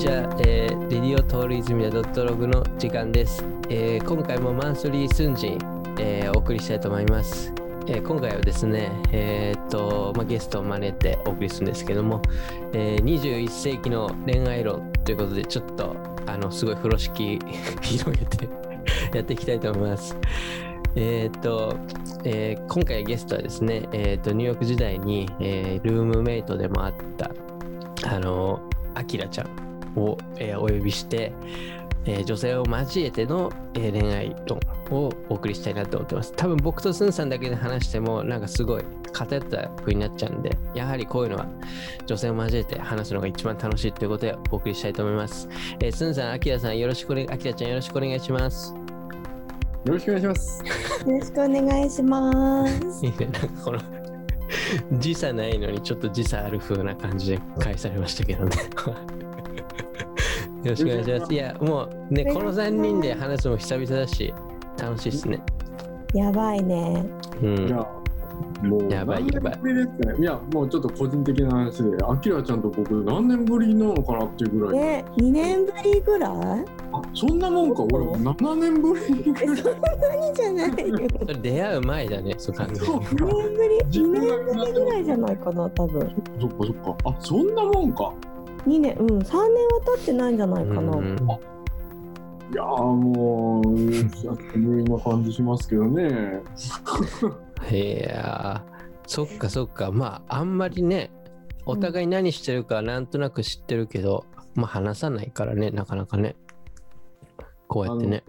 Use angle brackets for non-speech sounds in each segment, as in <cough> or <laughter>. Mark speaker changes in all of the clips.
Speaker 1: ちは、えー、レディオトールイズミダドットログの時間です、えー今回もマンスリースンジン、えーお送りしたいと思います、えー今回はですね、えーっと、まあ、ゲストを招いてお送りするんですけども、えー21世紀の恋愛論ということでちょっとあのすごい風呂敷 <laughs> 広げて <laughs> やっていきたいと思います。えーっと、えー今回ゲストはですね、えーっとニューヨーク時代に、えールームメイトでもあったあのアキラちゃん。を、えーお呼びして、えー女性を交えての、えー恋愛論をお送りしたいなと思ってます。多分僕とスンさんだけで話してもなんかすごい偏った風になっちゃうんで、やはりこういうのは女性を交えて話すのが一番楽しいということでお送りしたいと思います。えースンさん、アキラさんよろしくお願い、アキラちゃんよろしくお願いします。
Speaker 2: よろしくお願いします。
Speaker 3: よろしくお願いします。
Speaker 1: いいね、なんかこの時差ないのにちょっと時差ある風な感じで返されましたけどね。よろしくお願いします。いや、もうね、この3人で話すのも久々だし、楽しいっすね。
Speaker 3: やばいね。
Speaker 1: うん。
Speaker 2: いや、もう
Speaker 1: やばいやばい
Speaker 2: 何年ぶりですかね。いや、もうちょっと個人的な話で、あきらちゃんと僕何年ぶりなのかなっていうぐらい。
Speaker 3: ね、2年ぶりぐらい？
Speaker 2: あ、そんなもんか。俺7年ぶり
Speaker 3: え、
Speaker 2: ぐらい。
Speaker 3: そんなにじゃないよ。
Speaker 1: 出会う前だね、そう考える
Speaker 2: そう
Speaker 3: 2年ぶり、2年ぶりぐらいじゃないかな、多分。
Speaker 2: そっかそっか。あ、そんなもんか。
Speaker 3: 2年、うん、3年は経ってないんじゃないかな。
Speaker 1: うん
Speaker 2: いやーもう、久しぶりな感じしますけどね。<laughs>
Speaker 1: いやー、そっかそっか。まあ、あんまりね、お互い何してるかなんとなく知ってるけど、まあ話さないからね、なかなかね。こうやってね。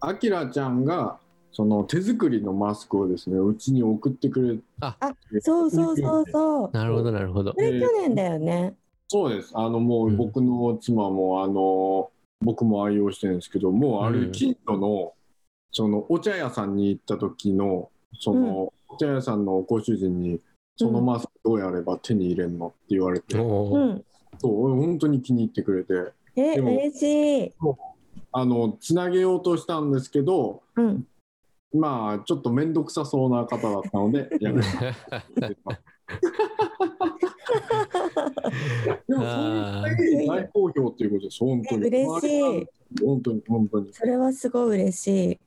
Speaker 2: あきらちゃんが、その手作りのマスクをですね、うちに送ってくれ
Speaker 1: あ、
Speaker 3: そうそうそうそう。
Speaker 1: なるほど、なるほど
Speaker 3: こ。れ去年だよね。
Speaker 2: そうです。あのもう僕の妻も、あの僕も愛用してるんですけどもうあ
Speaker 1: うん
Speaker 2: れ近所のそのお茶屋さんに行った時のその、お茶屋さんのご主人にそのマスクどうやれば手に入れんのって言われて。そう本当に気に入ってくれて
Speaker 3: え、嬉しい。
Speaker 2: あのつなげようとしたんですけど
Speaker 3: うん。
Speaker 2: まあちょっと面倒くさそうな方だったのでやめました。<laughs> でもそんなに大好評ということです本当に。
Speaker 3: え嬉しい。
Speaker 2: 本当に本当に
Speaker 3: それはすごい嬉しい。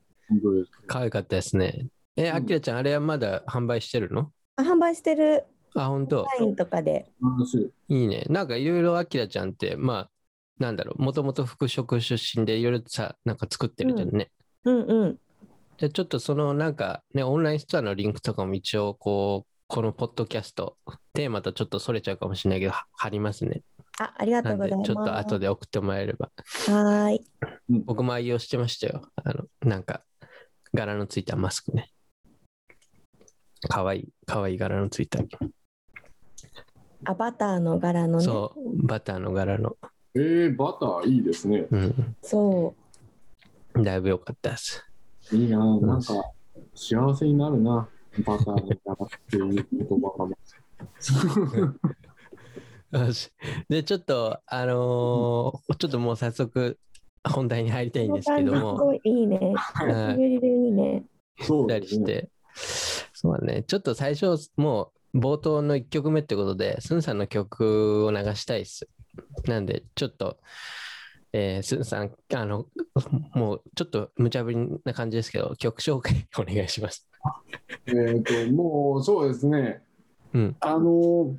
Speaker 1: 可愛かったですね。え、
Speaker 2: うん
Speaker 1: あきらちゃん、あれはまだ販売してるの？
Speaker 3: あ、販売してる。
Speaker 1: あ、本当。
Speaker 3: サインとかで。
Speaker 2: い。
Speaker 1: いいね。なんかいろいろあきらちゃんって、まあ、なんだろう、もともと服飾出身でいろいろさ、なんか作ってるじゃんね。
Speaker 3: うんうん。
Speaker 1: じゃあちょっとそのなんかね、オンラインストアのリンクとかも一応、こう、このポッドキャスト、テーマとちょっとそれちゃうかもしれないけど、は貼りますね。
Speaker 3: あ、ありがとうんございます。
Speaker 1: ちょっと後で送ってもらえれば。
Speaker 3: はーい。
Speaker 1: 僕も愛用してましたよ。あの、なんか、柄のついたマスクね。かわいい、かわいい柄のついた。
Speaker 3: あ、バターの柄のね。
Speaker 1: そう、バターの柄の。
Speaker 2: えー、バターいいですね。
Speaker 1: うん。
Speaker 3: そ
Speaker 1: だいぶ良かったです。
Speaker 2: いいな、なんか幸せになるな。バターの柄っていう言葉が。<laughs>
Speaker 1: よしで、ちょっと、あのーちょっともう早速、本題に入りた
Speaker 3: う。
Speaker 1: いんですけども、
Speaker 3: いいいね。久しぶりでいいね。
Speaker 1: た
Speaker 2: そうですね。
Speaker 1: りして、そうだね、ちょっと最初、もう冒頭の1曲目ってことで、スンさんの曲を流したいっす。なんで、ちょっと、えー、スンさん、あの、もうちょっと無茶ぶりな感じですけど、曲紹介お願いします。
Speaker 2: えっ、と、もうそうですね。
Speaker 1: うん。
Speaker 2: あの、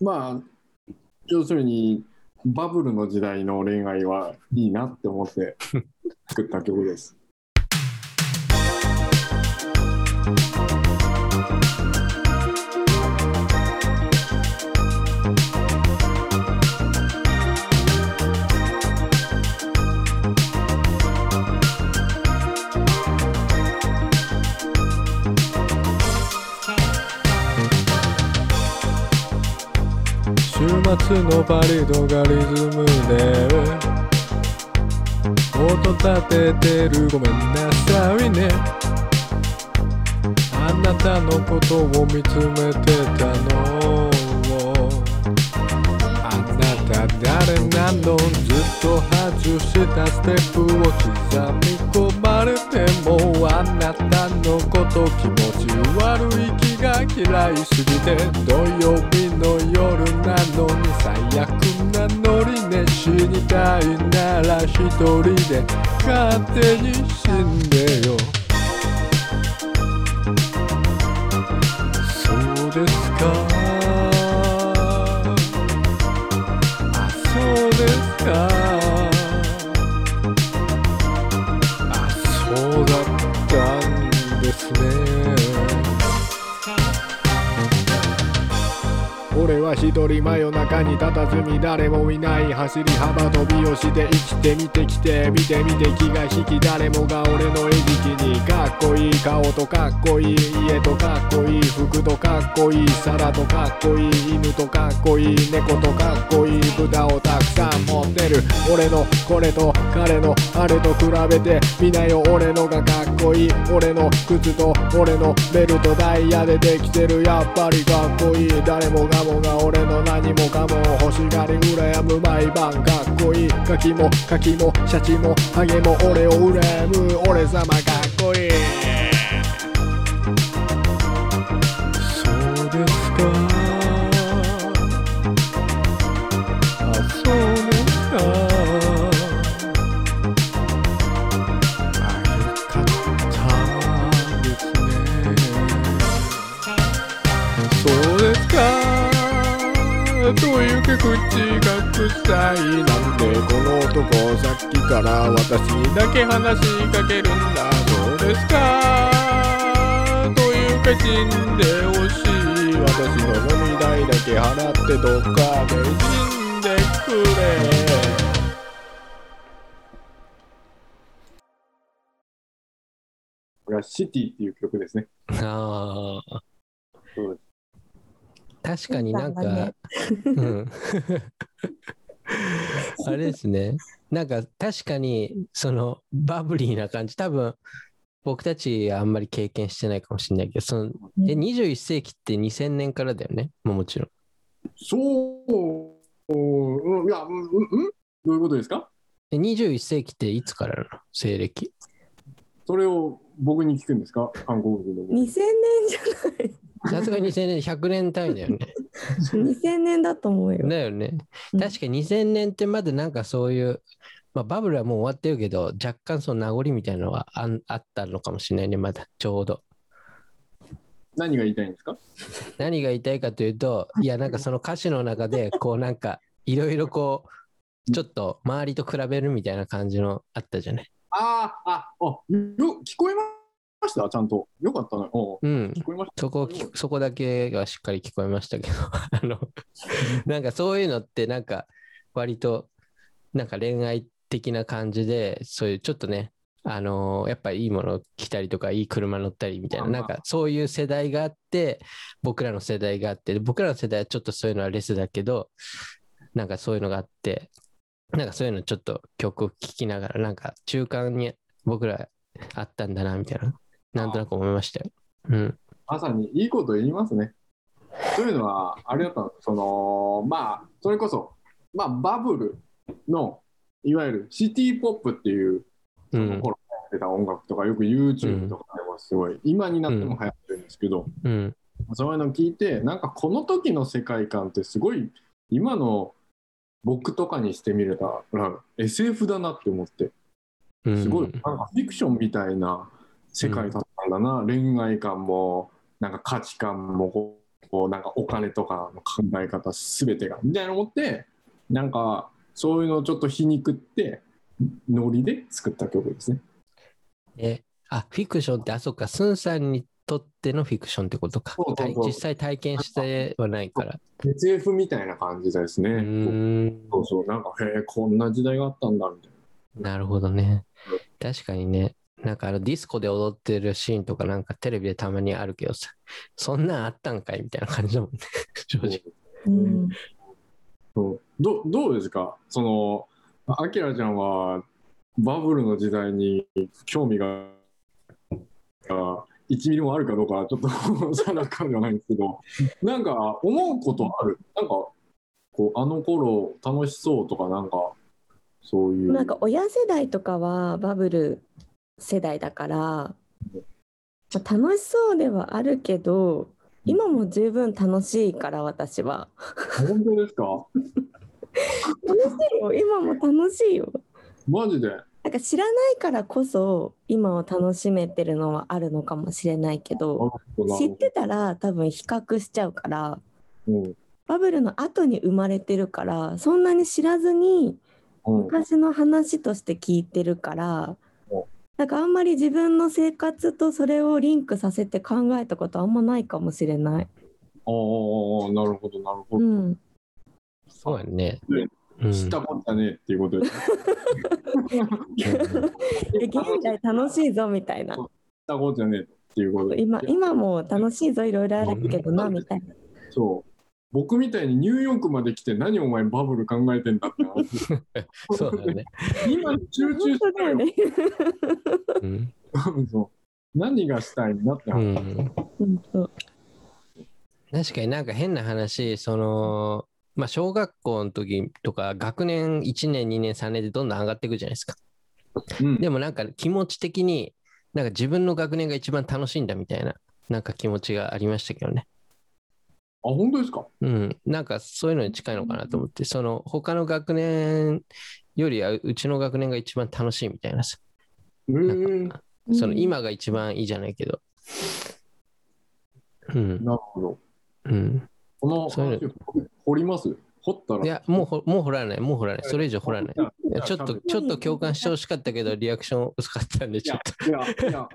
Speaker 2: まあ、要するに、バブルの時代の恋愛はいいなって思って <laughs> 作った曲です。
Speaker 4: 夏のパリドがリズムで音立ててる。ごめんなさいね。あなたのことを見つめてたの。た誰なのずっと外したステップを刻み込まれてもあなたのこと気持ち悪い気が嫌いすぎて土曜日の夜なのに最悪なのないなら一人で勝手に死んでよ一人真夜中に佇み誰もいない。走り幅跳びをして生きてみてきて見てみて気が引き誰もが俺の餌食にかっこいい顔とかっこいい家とかっこいい服とかっこいい皿とかっこいい。犬とかっこいい猫とかっこいい豚をたくさん持ってる俺のこれと彼のあれと比べてみなよ俺のがかっこいい俺の靴と俺のベルトダイヤでできてるやっぱりかっこいい誰もがもが俺の何もかも欲しがり羨む毎晩かっこいい。ガキもカキもシャチもハゲも俺を羨む。俺様かっこいい。口が臭いなんてこの男さっきから私にだけ話しかけるんだ。そうですか？というか死んでほしい私の飲み代だけ払ってどっか。で死んでくれ。
Speaker 2: これはシティっていう曲ですね。
Speaker 1: ああ
Speaker 2: そう
Speaker 1: 確かになんか、
Speaker 3: ね
Speaker 1: うん、<laughs> あれですね。なんか確かにそのバブリーな感じ。多分僕たちあんまり経験してないかもしれないけどそのえ21世紀って2000年からだよね？もちろん。
Speaker 2: そう、うん、いや、うん、うん、うん？どういうことですか？
Speaker 1: え21世紀っていつからなの？西暦。
Speaker 2: それを僕に聞くんですか？韓国人の。僕。
Speaker 3: 2000年じゃない。
Speaker 1: さすがに2000年100年単位だよね。
Speaker 3: 2000年だと思うよ。
Speaker 1: だよね。
Speaker 3: うん。
Speaker 1: 確かに2000年ってまだなんかそういう、まあ、バブルはもう終わってるけど若干その名残みたいなのはあんあったのかもしれないねまだちょうど。
Speaker 2: 何が言いたいんですか？
Speaker 1: 何が言いたいかというといやなんかその歌詞の中でこうなんかいろいろこうちょっと周りと比べるみたいな感じのあったじゃない。
Speaker 2: ああ、あ、あ、よ、聞こえましたちゃんと。よかったね。お
Speaker 1: うん
Speaker 2: 聞こえました？
Speaker 1: そこきそこだけがしっかり聞こえましたけど <laughs> あの <laughs> なんかそういうのってなんか割となんか恋愛的な感じでそういうちょっとねあのやっぱりいいもの着たりとかいい車乗ったりみたいななんかそういう世代があって僕らの世代があって僕らの世代はちょっとそういうのはレスだけどなんかそういうのがあってなんかそういうのちょっと曲を聴きながらなんか中間に僕らあったんだなみたいななんとなく思いましたよ。うん。
Speaker 2: まさにいいこと言いますね。そういうのは、あれだったの、その、まあ、それこそ、まあ、バブルの、いわゆるシティポップっていう、
Speaker 1: う
Speaker 2: その
Speaker 1: ん
Speaker 2: 頃流行ってた音楽とか、よく YouTube とかでもすごい、今になっても流行ってるんですけど、
Speaker 1: うん。
Speaker 2: そういうのを聞いて、なんかこの時の世界観ってすごい、今の僕とかにしてみれたら SF だなって思って、
Speaker 1: うん。
Speaker 2: すごい、なんかフィクションみたいな世界だったんだな、恋愛観も、なんか価値観もこう、なんかお金とかの考え方すべてが、みたいなの思って、なんかそういうのをちょっと皮肉って、ノリで作った曲ですね。
Speaker 1: え、あ、フィクションって、あ、そっか、スンさんにとってのフィクションってことか。実際体験してはないから。
Speaker 2: SF みたいな感じですね。
Speaker 1: うーん、
Speaker 2: そうそう、なんか、へえ、こんな時代があったんだ、みたいな。
Speaker 1: なるほどね。確かにね。なんかあのディスコで踊ってるシーンとかなんかテレビでたまにあるけどさ、そんなんあったんかいみたいな感じだもんね。<laughs> 正直。
Speaker 3: うん。
Speaker 2: そうどどうですか？そのあきらちゃんはバブルの時代に興味がが1ミリもあるかどうかはちょっと定かではないんですけどなんか思うことある？なんかこうあの頃楽しそうとかなんかそういう
Speaker 3: なんか親世代とかはバブル世代だから、まあ楽しそうではあるけど今も十分楽しいから私は
Speaker 2: 本当ですか？
Speaker 3: 楽よ。今も楽しいよ。
Speaker 2: マジで？
Speaker 3: なんか知らないからこそ今を楽しめてるのはあるのかもしれないけど知ってたら多分比較しちゃうから
Speaker 2: うん
Speaker 3: バブルの後に生まれてるからそんなに知らずに
Speaker 2: うん
Speaker 3: 昔の話として聞いてるから
Speaker 2: うん
Speaker 3: なんかあんまり自分の生活とそれをリンクさせて考えたことあんまないかもしれない。
Speaker 2: ああ、なるほど、なるほど。
Speaker 3: うん、
Speaker 1: そうやね。
Speaker 2: ね
Speaker 1: うん
Speaker 2: 知ったこっちゃねえっていうことです。知っ
Speaker 3: で現在楽しいぞみたいな
Speaker 2: たこっちゃねえっていうことで。<laughs>
Speaker 3: 今今も楽しいぞいろいろあるけどなみたいな。
Speaker 2: そう。僕みたいにニューヨークまで来て何お前バブル考えてんだって話。<laughs>
Speaker 1: そうだね。
Speaker 2: 今集中
Speaker 3: 本
Speaker 2: したよ。
Speaker 3: ね。
Speaker 1: うん。
Speaker 2: そう何がしたいんだって
Speaker 1: う
Speaker 2: 話。
Speaker 1: ん
Speaker 3: 本当
Speaker 1: 確かになんか変な話、その、まあ、小学校の時とか学年1年、2年、3年でどんどん上がっていくじゃないですか。
Speaker 2: うん
Speaker 1: でもなんか気持ち的に、なんか自分の学年が一番楽しいんだみたいな、なんか気持ちがありましたけどね。
Speaker 2: あ、本当ですか？
Speaker 1: うん。なんかそういうのに近いのかなと思って、その他の学年よりはうちの学年が一番楽しいみたいなさ。
Speaker 2: えー、
Speaker 1: なんかその今が一番いいじゃないけど。うん。
Speaker 2: なるほど。
Speaker 1: うん。
Speaker 2: この
Speaker 1: そういう
Speaker 2: 話を掘ります？掘ったら。
Speaker 1: いや、もうほもう掘らない、もう掘らない。それ以上掘らない。いやちょっと、ちょっと共感してほしかったけど、リアクション薄かったんで、
Speaker 2: い
Speaker 1: ちょっ
Speaker 2: や
Speaker 1: と。、
Speaker 2: いや、いや、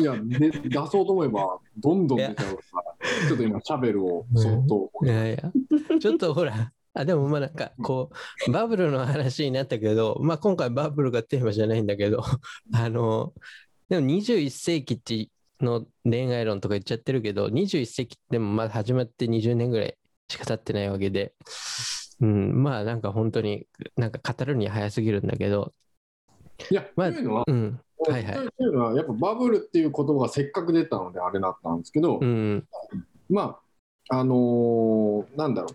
Speaker 2: いや、いやで出そうと思えば、どんどん出ちゃうから、ちょっと今、シャベルをそっと。
Speaker 1: いやいや、ちょっとほら、あ、でもまあなんか、こう、バブルの話になったけど、まあ今回バブルがテーマじゃないんだけど、あの、でも21世紀っての恋愛論とか言っちゃってるけど、21世紀でもまだ始まって20年ぐらいしか経ってないわけで、うん、まあなんか本当になんか語るには早すぎるんだけど、
Speaker 2: いや、
Speaker 1: まあ
Speaker 2: というのは、
Speaker 1: うん、はいはい。
Speaker 2: というのは、やっぱバブルっていう言葉がせっかく出たのであれだったんですけど、
Speaker 1: うん、
Speaker 2: まあ、あのーなんだろ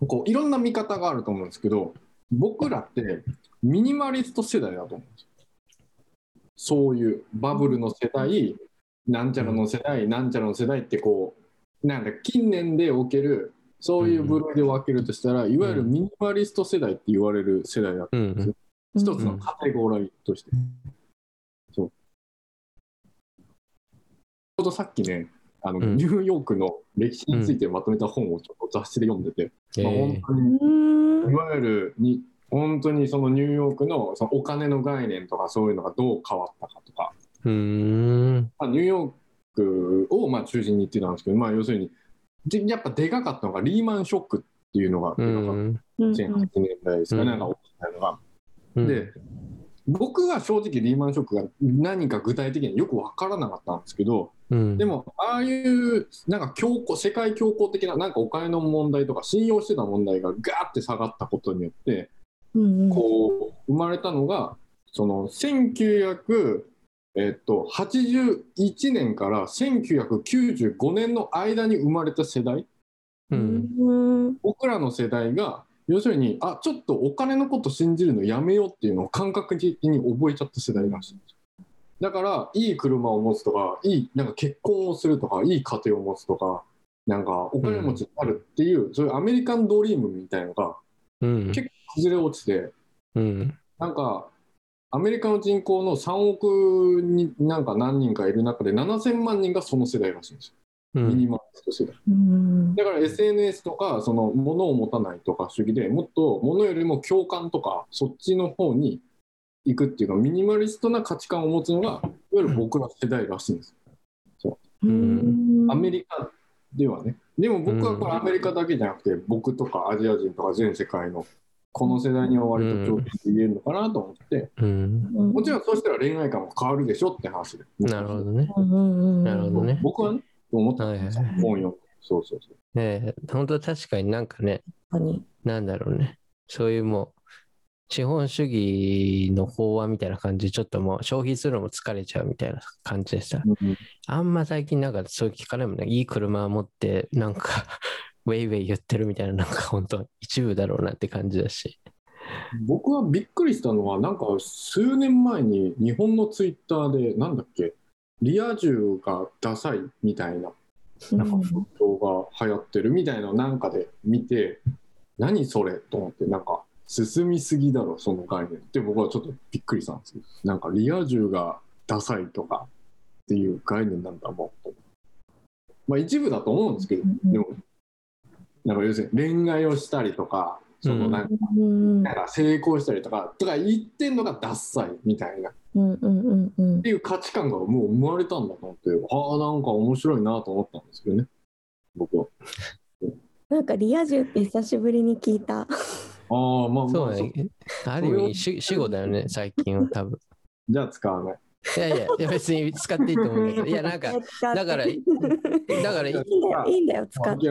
Speaker 2: う、こういろんな見方があると思うんですけど、僕らってミニマリスト世代だと思うんですよ。そういうバブルの世代、なんちゃらの世代、なんちゃらの世代ってこう、なんだ、近年でおける、そういう部類で分けるとしたら、いわゆるミニマリスト世代って言われる世代だった。
Speaker 1: うん、
Speaker 2: 一つのカテゴライとして。そう。ちょうどさっきね、あの、
Speaker 1: うん。
Speaker 2: ニューヨークの歴史についてまとめた本をちょっと雑誌で読んでて、まあ、
Speaker 1: え
Speaker 2: 本当に、
Speaker 3: うん。
Speaker 2: いわゆるに、本当にそのニューヨークのそのお金の概念とかそういうのがどう変わったかとか、
Speaker 1: ー、うーん、
Speaker 2: まあ、ニューヨークをまあ中心に言ってたんですけど、まあ、要するに、でやっぱでかかったのがリーマンショックっていうのが
Speaker 1: う。ん、
Speaker 3: うん
Speaker 2: 2008年代ですかね、
Speaker 1: うん。
Speaker 2: なんか大きなのが。
Speaker 1: うん、
Speaker 2: で、僕は正直リーマンショックが何か具体的によく分からなかったんですけど、
Speaker 1: うん、
Speaker 2: でも、ああいうなんか強硬、世界恐慌的ななんかお金の問題とか信用してた問題がガーって下がったことによって、
Speaker 3: うんうん。
Speaker 2: こう、生まれたのが、その1900、えっと、81年から1995年の間に生まれた世代、
Speaker 1: うん、
Speaker 3: うん。
Speaker 2: 僕らの世代が、要するに、あ、ちょっとお金のこと信じるのやめようっていうのを感覚的に覚えちゃった世代らしいんですよ。だから、いい車を持つとか、いい、なんか結婚をするとか、いい家庭を持つとか、なんかお金持ちになるっていう、そういうアメリカンドリームみたいのが
Speaker 1: うん、
Speaker 2: 結崩れ落ちて、
Speaker 1: うん、
Speaker 2: なんか、アメリカの人口の3億になんか何人かいる中で7000万人がその世代らしいんですよ。
Speaker 1: う
Speaker 2: ミニ
Speaker 1: ん、
Speaker 2: マリスト世代。
Speaker 3: うん
Speaker 2: だから SNS とか、その物を持たないとか主義でもっと物よりも共感とか、そっちの方に行くっていうか、ミニマリストな価値観を持つのが、いわゆる僕ら世代らしいんです。
Speaker 3: うん
Speaker 2: アメリカではね。でも僕はこれアメリカだけじゃなくて、僕とかアジア人とか全世界のこの世代には割と共通して言えるのかなと思って、
Speaker 1: うん、
Speaker 2: もちろんそうしたら恋愛観も変わるでしょって話で。
Speaker 1: なるほどね。
Speaker 3: うんうん
Speaker 1: なるほどね。
Speaker 2: 僕はね、と思ったんですよ
Speaker 1: はいはいはい
Speaker 2: 本読んで。そうそうそう。
Speaker 1: ねえ、本当確かになんかね、
Speaker 3: 確かに
Speaker 1: なんだろうね。そういうもう、資本主義の法案みたいな感じ、ちょっともう消費するのも疲れちゃうみたいな感じでした。あんま最近なんかそういう聞かないもんね。いい車持って、なんか、ウェイウェイ言ってるみたいな、なんか本当一部だろうなって感じだし。
Speaker 2: 僕はびっくりしたのは、なんか数年前に日本のツイッターで、なんだっけ、リア充がダサいみたいな、なんか風潮が流行ってるみたいななんかで見て、何それと思って、なんか進みすぎだろ、その概念って僕はちょっとびっくりしたんですけど、なんかリア充がダサいとかっていう概念なんだもん。まあ一部だと思うんですけど、でも、なんか要するに恋愛をしたりとか、そのなんか
Speaker 3: うん
Speaker 2: なんか成功したりとか、とか言ってんのがダッサいみたいな。っ
Speaker 3: うんうんうんうん
Speaker 2: ていう価値観がもう生まれたんだと思って、ああ、なんか面白いなと思ったんですけどね、僕は。
Speaker 3: なんかリア充って久しぶりに聞いた。
Speaker 2: ああ、まあまあ、
Speaker 1: そうね。ある意味、し死語だよね、最近は多分。<laughs>
Speaker 2: じゃあ使わない。
Speaker 1: いやいや、いや別に使っていいと思うんだけど、いや、なんか、だから
Speaker 3: い
Speaker 1: だから、
Speaker 3: いんだよ、いいんだよ、使って。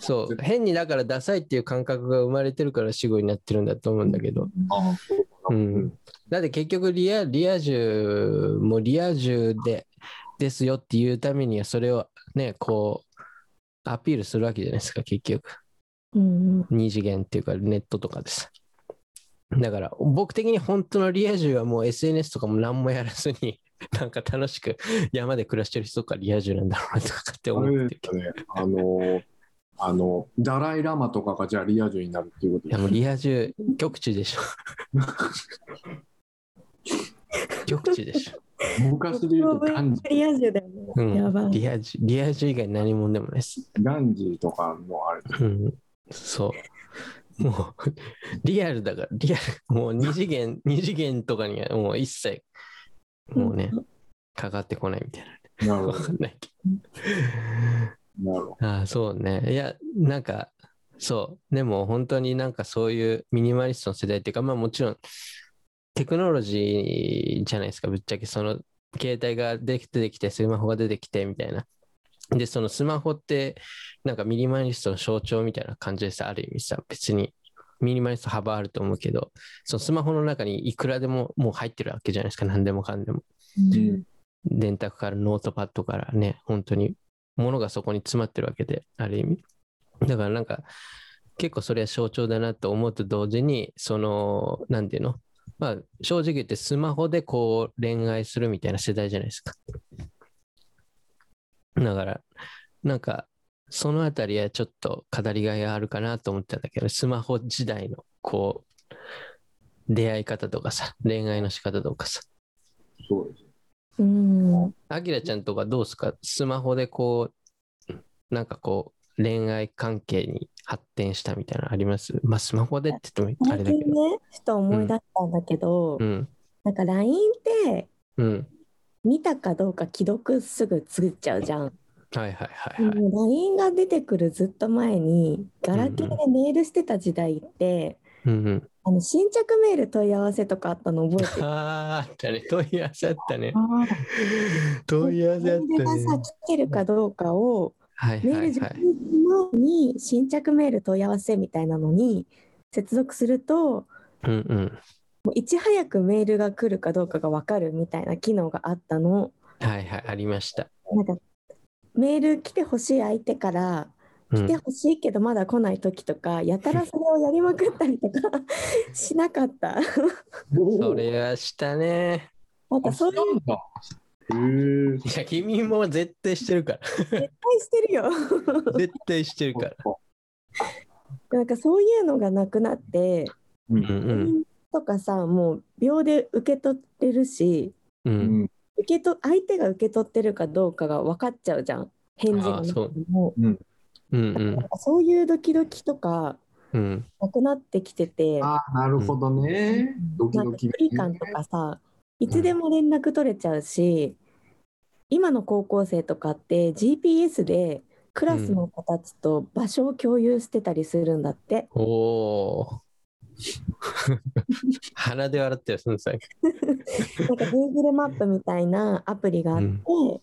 Speaker 2: そう
Speaker 1: 変にだからダサいっていう感覚が生まれてるから死語になってるんだと思うんだけど。
Speaker 2: ああそう
Speaker 1: んだって結局リア、リア充もリア充で、ですよっていうためには、それをね、こう、アピールするわけじゃないですか、結局。
Speaker 3: うんうん
Speaker 1: 二次元っていうか、ネットとかです。<laughs> だから、僕的に本当のリア充はもう SNS とかも何もやらずに、<laughs> なんか楽しく山で暮らしてる人がリア充なんだろうなとかって思ってる
Speaker 2: ね、あの、あの、ダライ・ラマとかがじゃあリア充になるっていうこと
Speaker 1: いやもうリア充、極地でしょ。<laughs> 極地でしょ。
Speaker 2: 昔で言うとガンジ
Speaker 3: リア充だよね。
Speaker 1: うん
Speaker 3: やばい。
Speaker 1: リア充、リア充以外何もでもないです。
Speaker 2: ガンジーとかもあれ。
Speaker 1: うん、そう。もう、リアルだから、リアル、もう二次元、<laughs> 二次元とかにはもう一切、もうね、かかってこないみたいな。わ
Speaker 2: なるほど。
Speaker 1: かんないけ
Speaker 2: なるほ
Speaker 1: ど。ああ、そうね。いや、なんか、そう。でも本当になんかそういうミニマリストの世代っていうか、まあもちろん、テクノロジーじゃないですか、ぶっちゃけその携帯が出てきて、スマホが出てきてみたいな。で、そのスマホって、なんかミニマリストの象徴みたいな感じでさ、ある意味さ、別にミニマリスト幅あると思うけど、そのスマホの中にいくらでももう入ってるわけじゃないですか、何でもかんでも。
Speaker 2: うん
Speaker 1: 電卓からノートパッドからね、本当に物がそこに詰まってるわけで、ある意味。だからなんか、結構それは象徴だなと思うと同時に、その、なんていうの？まあ、正直言ってスマホでこう恋愛するみたいな世代じゃないですか。だから、なんか、そのあたりはちょっと語りがいがあるかなと思ったんだけど、スマホ時代のこう、出会い方とかさ、恋愛の仕方とかさ、
Speaker 2: そうです。
Speaker 3: うん。
Speaker 1: あきらちゃんとかどうですか？スマホでこう、なんかこう、恋愛関係に発展したみたいなのあります？まあ、スマホでって言ってもあれ
Speaker 3: 最
Speaker 1: だけど。
Speaker 3: 近ね、ふと思い出したんだけど、
Speaker 1: うん。
Speaker 3: なんか LINE って
Speaker 1: うん。
Speaker 3: 見たかどうか既読すぐ作っちゃうじゃん。
Speaker 1: はいはいはいはい。
Speaker 3: LINE が出てくるずっと前に、ガラケーでメールしてた時代って、
Speaker 1: うんうん。
Speaker 3: あの新着メール問い合わせとかあったの覚えてる？<laughs>
Speaker 1: あーあったね。問い合わせあったね。
Speaker 3: あ
Speaker 1: 問い合わせあっ
Speaker 3: メールが
Speaker 1: たね。
Speaker 3: さ来てるかどうかを
Speaker 1: はい
Speaker 3: メール
Speaker 1: はいはい。
Speaker 3: 受信前に新着メール問い合わせみたいなのに接続すると
Speaker 1: うんうん。
Speaker 3: もういち早くメールが来るかどうかが分かるみたいな機能があったの。
Speaker 1: はいはい、ありました。
Speaker 3: なんかメール来てほしい相手から
Speaker 1: うん
Speaker 3: 来てほしいけどまだ来ない時とか、やたらそれをやりまくったりとか <laughs> しなかった。
Speaker 1: それはしたね。
Speaker 3: なんかそういう。
Speaker 1: いや、君も絶対してるから。
Speaker 3: 絶対してるよ。<laughs>
Speaker 1: 絶対してるから。
Speaker 3: なんかそういうのがなくなって、
Speaker 2: う。
Speaker 1: うんん
Speaker 3: とかさもう秒で受け取ってるし
Speaker 1: うん。う。
Speaker 2: うんん。
Speaker 3: 受けと相手が受け取ってるかどうかが分かっちゃうじゃん返事がなくても
Speaker 1: うんうん。
Speaker 3: なんかそういうドキドキとか
Speaker 1: うん。
Speaker 3: なくなってきてて
Speaker 2: ああ、なるほどね。ドキ
Speaker 3: なんか距
Speaker 2: ドキが
Speaker 3: 離感とかさいつでも連絡取れちゃうし、今の高校生とかって GPS でクラスの子たちと場所を共有してたりするんだって、
Speaker 1: おお。<laughs> 鼻で笑ってる、その際。
Speaker 3: なんか Google マップみたいなアプリがあって、
Speaker 2: うん。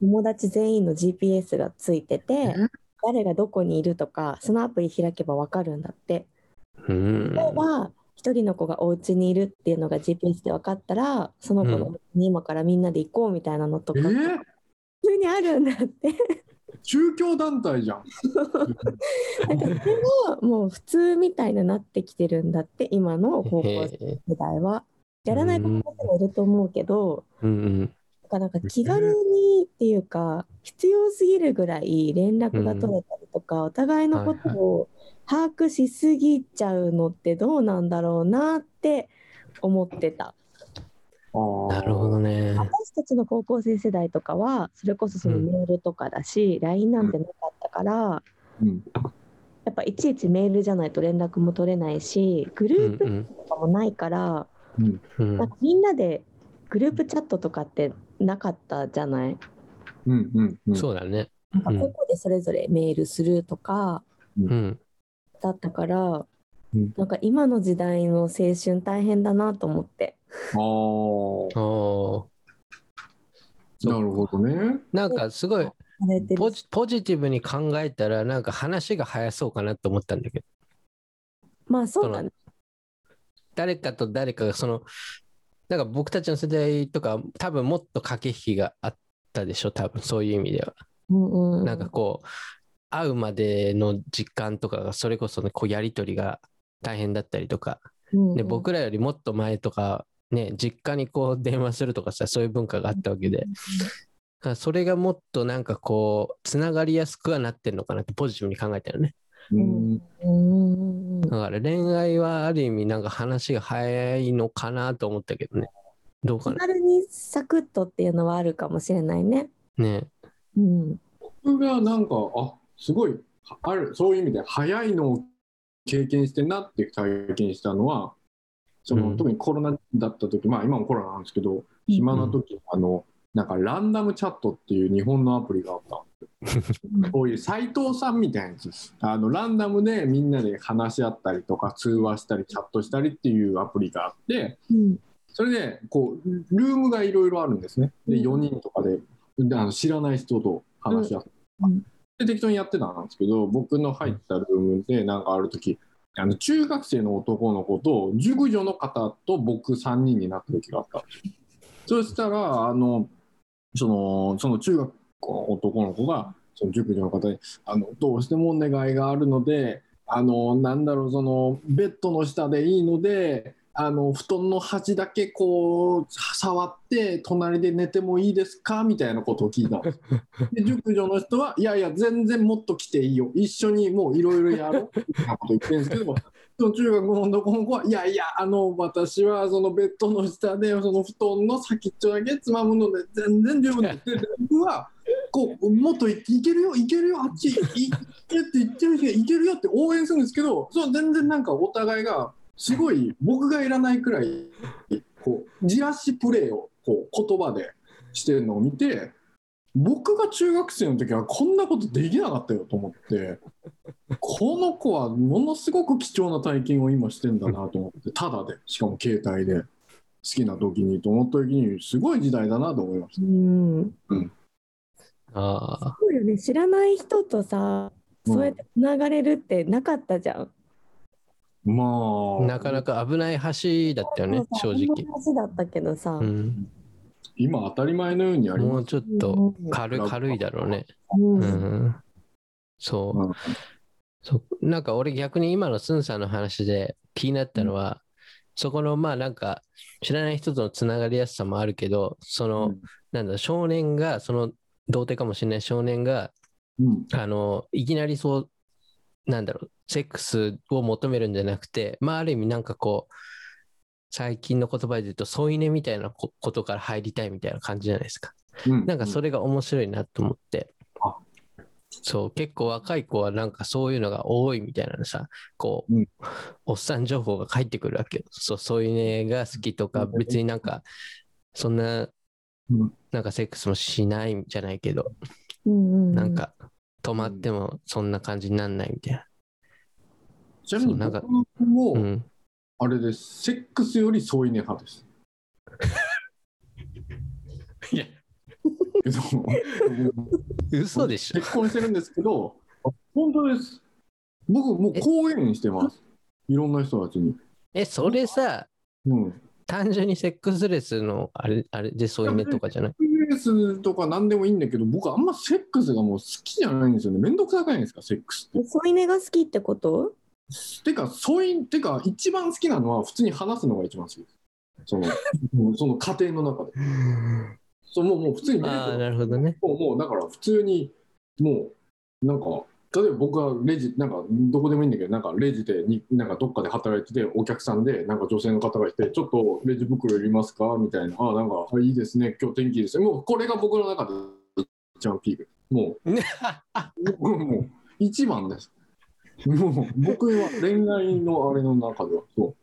Speaker 3: 友達全員の GPS がついてて誰がどこにいるとかそのアプリ開けば分かるんだって
Speaker 1: うん。
Speaker 3: 例えば一人の子がお家にいるっていうのが GPS で分かったらその子のに今からみんなで行こうみたいなのとか、
Speaker 2: えー、
Speaker 3: 普通にあるんだって
Speaker 2: 宗教団体じゃん。
Speaker 3: なんかそれはもう普通みたいになってきてるんだって今の高校生時代はやらない子もいると思うけど
Speaker 1: うんうん。
Speaker 3: なんか気軽にっていうか、必要すぎるぐらい連絡が取れたりとか、お互いのことを把握しすぎちゃうのってどうなんだろうなって思ってた。
Speaker 1: なるほどね。
Speaker 3: 私たちの高校生世代とかは、それこそその
Speaker 1: うん。
Speaker 3: メールとかだし、LINE なんてなかったから、
Speaker 2: うん。
Speaker 3: やっぱいちいちメールじゃないと連絡も取れないし、グループ
Speaker 1: うん
Speaker 3: とかもないから、
Speaker 2: うん。
Speaker 1: うん。
Speaker 3: なんかみんなでグループチャットとかってなかったじゃない？
Speaker 2: うんうんうん。
Speaker 1: そうだね。
Speaker 3: なんか
Speaker 1: うん。
Speaker 3: 個々でそれぞれメールするとか
Speaker 1: うん。
Speaker 3: だったから、
Speaker 2: うん
Speaker 3: なんか今の時代の青春大変だなと思って。
Speaker 2: ああなるほどね。
Speaker 1: なんかすごいポジポジティブに考えたらなんか話が早そうかなと思ったんだけど
Speaker 3: まあそうだね。
Speaker 1: 誰かと誰かがそのなんか僕たちの世代とか多分もっと駆け引きがあったでしょ多分そういう意味では。
Speaker 3: うんうんうん
Speaker 1: なんかこう会うまでの時間とかがそれこそねこうやり取りが大変だったりとか。
Speaker 3: うんうん。
Speaker 1: で僕らよりもっと前とかね実家にこう電話するとかさそういう文化があったわけで。それがもっとなんかこうつながりやすくはなってんのかなってポジティブに考えたよね。
Speaker 2: う
Speaker 3: ん。
Speaker 1: だから恋愛はある意味なんか話が早いのかなと思ったけどね。どうかな。
Speaker 3: 気軽にサクッとっていうのはあるかもしれないね。
Speaker 1: ね。
Speaker 3: うん。
Speaker 2: 僕がなんかあすごいあるそういう意味で早いのを経験してんなって体験したのはその、
Speaker 1: うん。
Speaker 2: 特にコロナだった時まあ今もコロナなんですけど暇な時、あのなんかランダムチャットっていう日本のアプリがあった <laughs> こういう斎藤さんみたいなやつです。あのランダムでみんなで話し合ったりとか通話したりチャットしたりっていうアプリがあって
Speaker 3: うん
Speaker 2: それでこうルームがいろいろあるんですねで
Speaker 3: うん
Speaker 2: 4人とかでであの知らない人と話し合って、
Speaker 3: うん
Speaker 2: で適当にやってたんですけど僕の入ったルームでなんかある時あの中学生の男の子と熟女の方と僕3人になった時があった。んですよそしたらあのそのその中学校の男の子がその熟女の方にあのどうしてもお願いがあるのであのなんだろうそのベッドの下でいいのであの布団の端だけこう触って隣で寝てもいいですか？みたいなことを聞いたん <laughs> で熟女の人はいやいや全然もっと来ていいよ。一緒にもういろいろやろうみたいなこと言ってるんですけども <laughs> その中学の男の子はいやいやあの私はそのベッドの下でその布団の先っちょだけつまむので全然十分ですで僕はこうもっといいけるよいけるよあっちいいけって言ってる人がいけるよって応援するんですけどその全然なんかお互いがすごい僕がいらないくらいこうじらしプレーをこう言葉でしてるのを見て僕が中学生の時はこんなことできなかったよと思ってこの子はものすごく貴重な体験を今してんだなと思ってただでしかも携帯で好きな時にと思った時にすごい時代だなと思いまし
Speaker 3: うん。
Speaker 1: ああ
Speaker 3: そうよね。知らない人とさそうやってつながれるってなかったじゃん。
Speaker 2: たまあ。
Speaker 1: なかなか危ない橋だったよね正直。
Speaker 3: そんな話だったけどさ。
Speaker 1: うん。
Speaker 2: 今当たり前のようにあり
Speaker 1: もう
Speaker 2: ます
Speaker 1: ちょっと
Speaker 3: うん。
Speaker 1: 軽軽いだろうね。
Speaker 3: うん。
Speaker 1: うん。そう。
Speaker 2: うん。
Speaker 1: そうなんか俺逆に今のスンさんの話で気になったのは、そこのまあなんか知らない人とのつながりやすさもあるけどその、
Speaker 2: うん。
Speaker 1: なんだ少年がその童貞かもしれない少年が
Speaker 2: うん。
Speaker 1: あのいきなりそうなんだろうセックスを求めるんじゃなくてまあある意味なんかこう最近の言葉で言うと添い寝みたいなこことから入りたいみたいな感じじゃないですか。
Speaker 2: うん。
Speaker 1: なんかそれが面白いなと思って。
Speaker 2: あ。
Speaker 1: そう、結構若い子はなんかそういうのが多いみたいなのさ、こう、
Speaker 2: うん。
Speaker 1: おっさん情報が返ってくるわけよ。そう、そういうねが好きとか、
Speaker 2: うん。
Speaker 1: 別になんか、そんな
Speaker 2: うん、
Speaker 1: なんかセックスもしないんじゃないけど、
Speaker 3: うんうん。
Speaker 1: なんか、止まってもそんな感じになんないみたいな。
Speaker 2: ちなみに僕も、
Speaker 1: うん。
Speaker 2: あれです。セックスより添い寝派です。<laughs>
Speaker 1: いや、<laughs> 嘘でしょ。
Speaker 2: 結婚してるんですけど本当です。僕もう講演してます。いろんな人たちに、
Speaker 1: え、それさ、
Speaker 2: うん、
Speaker 1: 単純にセックスレスのあれ、あれで添い寝とかじゃない？
Speaker 2: レースとか何でもいいんだけど僕あんまセックスがもう好きじゃないんですよね。めんどくさくないですかセックスって。
Speaker 3: え添い寝が好きってこと？
Speaker 2: てかそういてか一番好きなのは普通に話すのが一番好き。ですその <laughs> その家庭の中で。<laughs> そうもうもう普通に。
Speaker 1: ああ、
Speaker 2: と
Speaker 1: なるほどね。
Speaker 2: もうもうだから普通にもうなんか例えば僕がレジなんかどこでもいいんだけどなんかレジでになんかどっかで働いててお客さんでなんか女性の方がいてちょっとレジ袋いりますか？みたいな。あなんかあいいですね。今日天気いいです。ねもうこれが僕の中で一番ピーク。もう <laughs> もう一番です。もう僕は恋愛のあれの中ではそう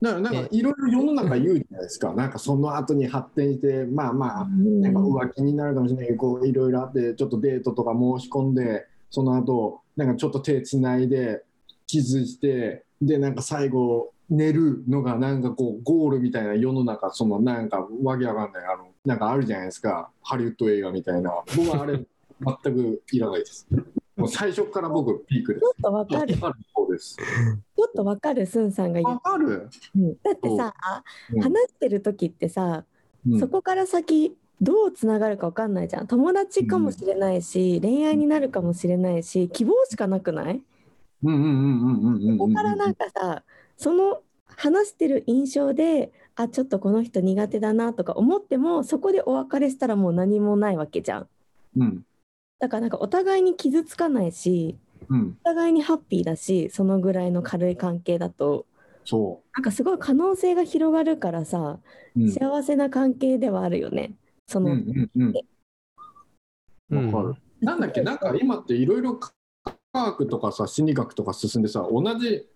Speaker 2: なんかいろいろ世の中言うじゃないですか。<laughs> なんかその後に発展してまあまあなんか浮気になるかもしれないけどこういろいろあってちょっとデートとか申し込んでその後なんかちょっと手つないでキスしてでなんか最後寝るのがなんかこうゴールみたいな世の中そのなんかわけわかんないあのなんかあるじゃないですか。ハリウッド映画みたいな。僕はあれ <laughs> 全くいらないですもう最初から僕ピークで
Speaker 3: ちょっとわかる。ちょっとわかる、スンさんが言
Speaker 2: わ
Speaker 3: う。
Speaker 2: かる、
Speaker 3: うん。だってさ、
Speaker 2: う。ん。
Speaker 3: 話してる時ってさ、
Speaker 2: うん。
Speaker 3: そこから先どうつながるかわかんないじゃん。友達かもしれないし、恋愛になるかもしれないし、希望しかなくない？
Speaker 2: うんうんうんうんうんうん。
Speaker 3: そこからなんかさ、その話してる印象で、あ、ちょっとこの人苦手だなとか思っても、そこでお別れしたらもう何もないわけじゃん。
Speaker 2: うん
Speaker 3: だからなんかお互いに傷つかないし、
Speaker 2: うん。
Speaker 3: お互いにハッピーだし、そのぐらいの軽い関係だと、
Speaker 2: そ
Speaker 3: なんかすごい可能性が広がるからさ、
Speaker 2: う、うん、
Speaker 3: 幸せな関係ではあるよね。その、
Speaker 2: うんうんうん。
Speaker 1: うん。
Speaker 2: わかる。なんだっけ、なんか今っていろいろ科学とかさ、心理学とか進んでさ、同じ、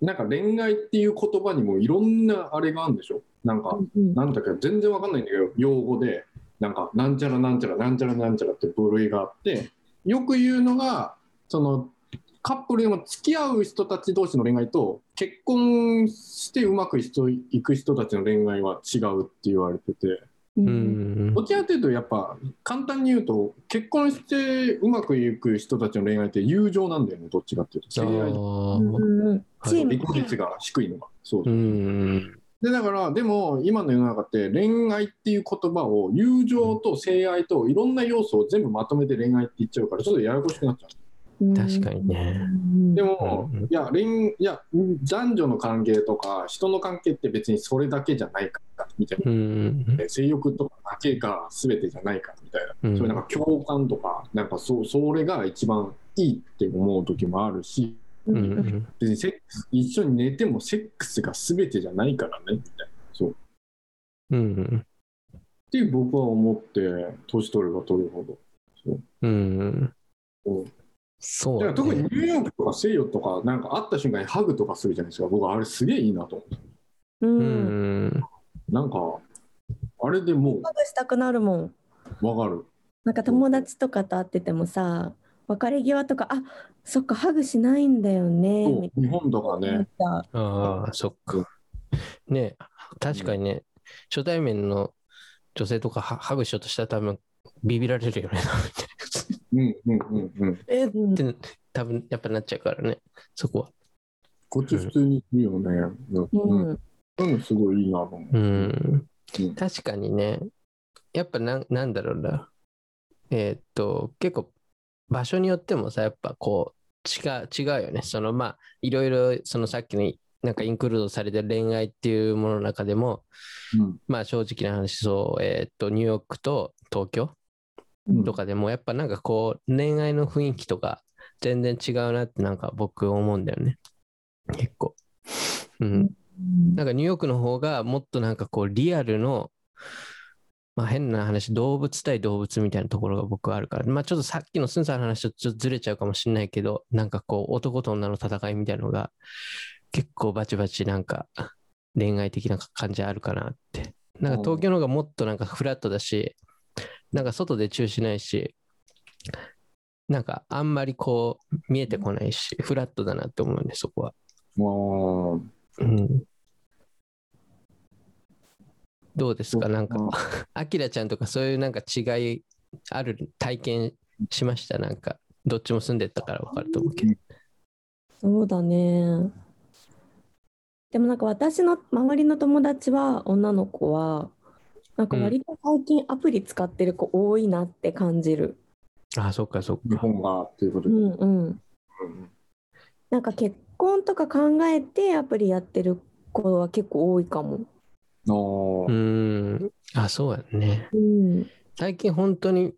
Speaker 2: なんか恋愛っていう言葉にもいろんなあれがあるんでしょ？なんか、
Speaker 3: うん。
Speaker 2: なんだっけ、全然わかんないんだけど、用語で、なんか、なんちゃらなんちゃらなんちゃらなんちゃらって部類があって、よく言うのが、その、カップルでも付き合う人たち同士の恋愛と結婚してうまくいく人たちの恋愛は違うって言われてて、
Speaker 3: う
Speaker 1: うん。ん
Speaker 2: どちらかというとやっぱ簡単に言うと結婚してうまくいく人たちの恋愛って友情なんだよねどっちかっていうと。
Speaker 1: あ。
Speaker 2: 恋愛。
Speaker 3: うん
Speaker 2: 離婚率が低いのが。そう
Speaker 1: う、ん
Speaker 2: でだからでも今の世の中って恋愛っていう言葉を友情と性愛といろんな要素を全部まとめて恋愛って言っちゃうからちょっとややこしくなっちゃう。
Speaker 1: 確かにね。
Speaker 3: うん
Speaker 2: でも、
Speaker 1: うん
Speaker 2: いや恋いや男女の関係とか人の関係って別にそれだけじゃないからみたいな。
Speaker 1: うん
Speaker 2: 性欲とかだけが全てじゃないからみたいな、
Speaker 1: うん。
Speaker 2: そういうなんか共感とかなんかそうそれが一番いいって思う時もあるし
Speaker 1: う
Speaker 3: うん。
Speaker 1: ん
Speaker 2: 別にセックス一緒に寝てもセックスが全てじゃないからねみたいな。そう。っ
Speaker 1: うん。
Speaker 2: ていう僕は思って年取れば取るほど。
Speaker 1: う。ん
Speaker 2: そう。
Speaker 1: そうだ
Speaker 2: だから特にニ
Speaker 1: ね
Speaker 2: ューヨークとか西洋とかなんか会った瞬間にハグとかするじゃないですか。僕はあれすげえいいなと思って
Speaker 3: う
Speaker 1: うんん。
Speaker 2: なんかあれでも
Speaker 3: ハグしたくなるもん。
Speaker 2: うわかる。
Speaker 3: なんか友達とかと会っててもさ、別れ際とか、あそっか、ハグしないんだよね。
Speaker 2: 日本とか
Speaker 3: な
Speaker 2: ね
Speaker 3: さ
Speaker 1: ああそっか。ね確かにね初対面の女性とかハハグしようとしたら多分ビビられるよね。
Speaker 2: うんうんうんうん。
Speaker 3: えうん。
Speaker 1: って多分やっぱなっちゃうからねそこは。
Speaker 2: こっち普通にいるよね。うん。うん。すごいいいなと思う。
Speaker 1: うん。
Speaker 2: うん。
Speaker 1: 確かにね。やっぱなんなんだろうな。えーっと結構場所によってもさやっぱこう違う違うよね。そのまあいろいろそのさっきのなんかインクルードされてる恋愛っていうものの中でも
Speaker 2: うん。
Speaker 1: まあ正直な話そうえーっとニューヨークと東京
Speaker 2: うん。
Speaker 1: とかでもやっぱなんかこう恋愛の雰囲気とか全然違うなってなんか僕思うんだよね。結構。うん。なんかニューヨークの方がもっとなんかこうリアルの、まあ変な話、動物対動物みたいなところが僕はあるから、まあちょっとさっきのスンさんの話とちょっとずれちゃうかもしれないけど、なんかこう男と女の戦いみたいなのが結構バチバチなんか恋愛的な感じあるかなって。なんか東京の方がもっとなんかフラットだし、なんか外でチューしないし、なんかあんまりこう見えてこないし、フラットだなって思うんで、そこは。
Speaker 2: まあ
Speaker 1: うんどうですか？なんか
Speaker 2: ま、
Speaker 1: あきらちゃんとかそういうなんか違いある体験しました？なんか、どっちも住んでたから分かると思うけど。
Speaker 3: そうだね。でもなんか私の周りの友達は女の子はなんか割と最近アプリ使ってる子多いなって感じる。
Speaker 1: あ、そっかそっか。
Speaker 2: 日本がっていうことで。
Speaker 3: うんうん。
Speaker 2: うん
Speaker 3: なんか結婚とか考えてアプリやってる子は結構多いかも。
Speaker 2: の
Speaker 1: うーん。あ、そうやね。
Speaker 3: うん。
Speaker 1: 最近本当に、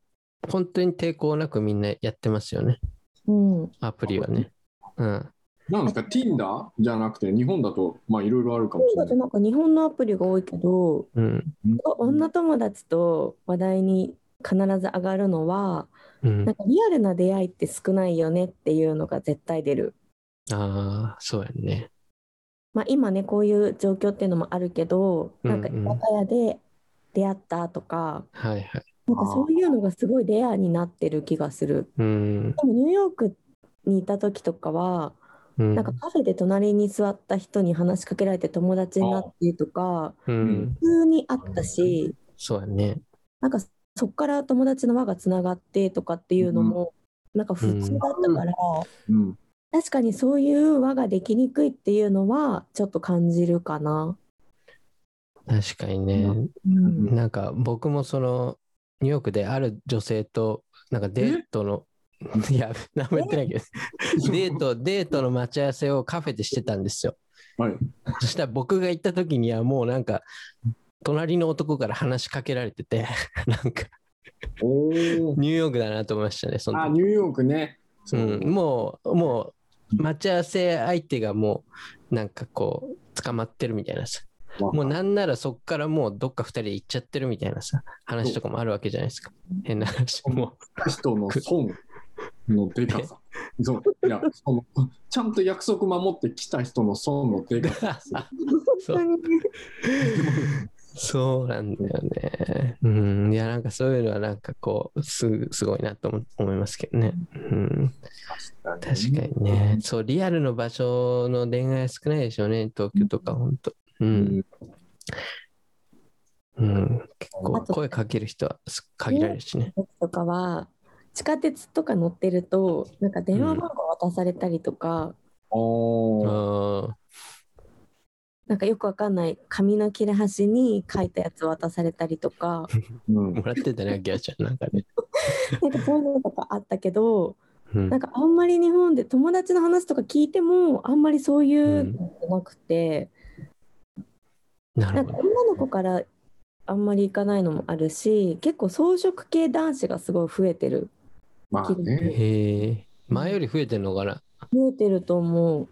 Speaker 1: 本当に抵抗なくみんなやってますよね。
Speaker 3: うん。
Speaker 1: アプリはね。うん。
Speaker 2: なんですか、Tinder じゃなくて、日本だと、まあ、いろいろあるかもしれない。
Speaker 3: だとなんか日本のアプリが多いけど、
Speaker 1: うん。
Speaker 3: 女友達と話題に必ず上がるのは、
Speaker 1: うん
Speaker 3: なん。かリアルな出会いって少ないよねっていうのが絶対出る。
Speaker 1: ああ、そうやね。
Speaker 3: まあ、今ねこういう状況っていうのもあるけど、なんか居酒屋で出会ったとか、
Speaker 1: はいはい。
Speaker 3: なんかそういうのがすごいレアになってる気がする。
Speaker 1: うん。
Speaker 3: でもニューヨークにいた時とかは、
Speaker 1: うん
Speaker 3: なんかカフェで隣に座った人に話しかけられて友達になってとか、
Speaker 1: うん。
Speaker 3: 普通にあったし、
Speaker 1: そうやね。
Speaker 3: なんかそっから友達の輪がつながってとかっていうのも、なんか普通だったから、
Speaker 2: うん。
Speaker 3: 確かにそういう輪ができにくいっていうのはちょっと感じるかな。
Speaker 1: 確かにね。
Speaker 3: うん
Speaker 1: なんか僕もその、ニューヨークである女性と、なんかデートの、<laughs> いや、名前言ってないけど、デート、デートの待ち合わせをカフェでしてたんですよ。
Speaker 2: はい。
Speaker 1: そしたら僕が行った時にはもうなんか、隣の男から話しかけられてて、<laughs> なんか。ニューヨークだなと思いましたね、その
Speaker 2: あ、
Speaker 1: 時。
Speaker 2: ニューヨークね。
Speaker 1: うん、もう、もう、<laughs> 待ち合わせ相手がもう、なんかこう、捕まってるみたいなさ。もうなんならそっからもうどっか二人で行っちゃってるみたいなさ、話とかもあるわけじゃないですか。変な話。も
Speaker 2: 人の損のでかさ。<laughs> そう。いや、その、ちゃんと約束守ってきた人の損のでかさ。<laughs>
Speaker 1: そう、そうなんだよね。うん、いや、なんかそういうのはなんかこう、すすごいなと思思いますけどね。うん、確かにね。そう、リアルの場所の恋愛は少ないでしょうね、東京とか、本当。う、
Speaker 2: うんん。
Speaker 1: うん、結構声かける人は限られるしね。
Speaker 3: 時とかは地下鉄とか乗ってるとなんか電話番号渡されたりとか、
Speaker 2: おー
Speaker 1: あ
Speaker 3: なんかよくわかんない紙の切れ端に書いたやつ渡されたりとか
Speaker 2: うん
Speaker 1: あ、<laughs> もらってたね、ギャちゃんなんかね。<laughs>
Speaker 3: なんかそういうのとかあったけど
Speaker 1: うん
Speaker 3: なんかあんまり日本で友達の話とか聞いてもあんまりそういうのなくて、
Speaker 1: なるほど。
Speaker 3: なんか女の子からあんまり行かないのもあるし結構草食系男子がすごい増えてる
Speaker 2: まあね。
Speaker 1: へえ、前より増えてんのかな？
Speaker 3: 増えてると思う。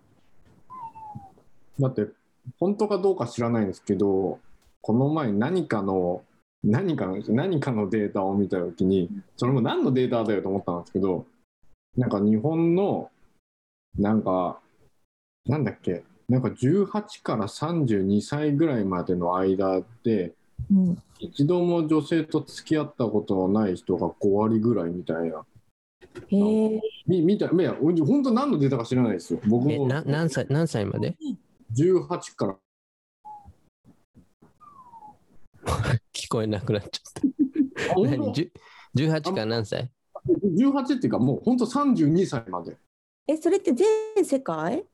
Speaker 2: だって、本当かどうか知らないんですけど、この前何かの、何かの、何かのデータを見たときに、それも何のデータだよと思ったんですけど、なんか日本の、なんか、なんだっけ、なんか18から32歳ぐらいまでの間で、
Speaker 3: うん
Speaker 2: 一度も女性と付き合ったことのない人が5割ぐらいみたいな。
Speaker 3: へえ
Speaker 2: み見たいや、本当何のデータか知らないですよ。僕
Speaker 1: え、
Speaker 2: も
Speaker 1: な何歳、何歳まで？
Speaker 2: 18から。<laughs>
Speaker 1: 聞こえなくなっちゃった。何？じゅ ?18 から何歳
Speaker 2: ？18っていうかもう本当32歳まで。
Speaker 3: えそれって全世界？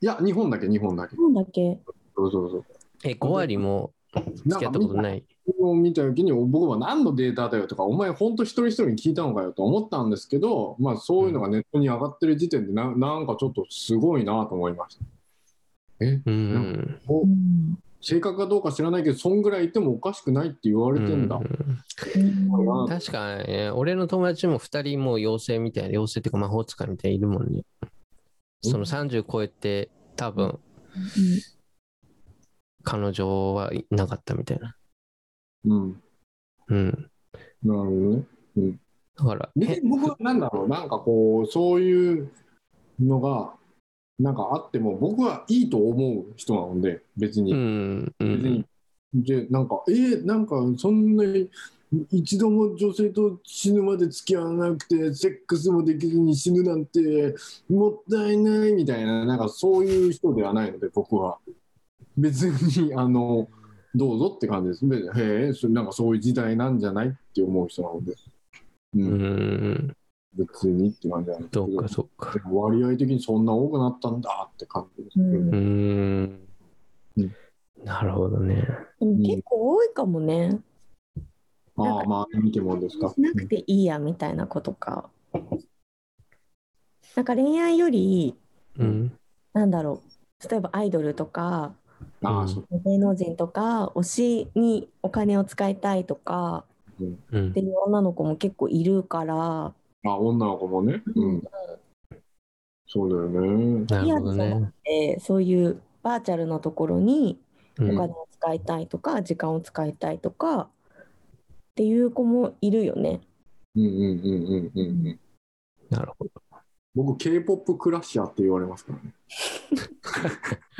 Speaker 2: いや日本だけ日本だけ。
Speaker 3: なんだっけ？
Speaker 2: そうそうそう。
Speaker 1: え、5割も付き合ったことない。
Speaker 2: を見た時に僕は何のデータだよとかお前本当一人一人に聞いたのかよと思ったんですけどまあそういうのがネットに上がってる時点でななんかちょっとすごいなと思いましたえ
Speaker 1: うん。
Speaker 2: 正確かどうか知らないけどそんぐらいいてもおかしくないって言われてんだ、
Speaker 1: うん。確かにね、俺の友達も2人もう妖精みたいな、妖精っていうか魔法使いみたいにいるもんね。その30超えて多分彼女はいなかったみたいな。
Speaker 2: うん。
Speaker 1: うん。
Speaker 2: なるほどね。
Speaker 1: だから、
Speaker 2: 僕はなんだろう。なんかこうそういうのがなんかあっても僕はいいと思う人なので別に、
Speaker 1: うん。う
Speaker 2: 別に
Speaker 1: ん。
Speaker 2: でなんかえー、なんかそんなに一度も女性と死ぬまで付き合わなくてセックスもできずに死ぬなんてもったいないみたいななんかそういう人ではないので僕は別に <laughs> あのどうぞって感じです別にへえそなんかそういう時代なんじゃないって思う人なので、うん
Speaker 1: うん。
Speaker 2: 別にって感じなんですけど
Speaker 1: そうか、そうか。
Speaker 2: 割合的にそんな多くなったんだって感じです、
Speaker 3: うん
Speaker 1: うん
Speaker 2: うん。
Speaker 1: なるほどね。
Speaker 3: でも結構多いかもね。
Speaker 2: ああまあ見てもんですか
Speaker 3: しなくていいやみたいなことか。なんか恋愛より
Speaker 1: うん。
Speaker 3: なんだろう例えばアイドルとか
Speaker 2: ああ、
Speaker 1: うん
Speaker 2: そう。
Speaker 3: 芸能人とか推しにお金を使いたいとか
Speaker 1: うん
Speaker 3: っていう女の子も結構いるから、
Speaker 2: あ、女の子もね。うん。そうだよね。
Speaker 1: なるほどね。
Speaker 3: えーそういうバーチャルなところに
Speaker 1: うん
Speaker 3: お金を使いたいとか、時間を使いたいとかっていう子もいるよね。
Speaker 2: うんうんうんうんうんうん。
Speaker 1: なるほど。
Speaker 2: 僕、K-POP クラッシャーって言われますからね。<laughs>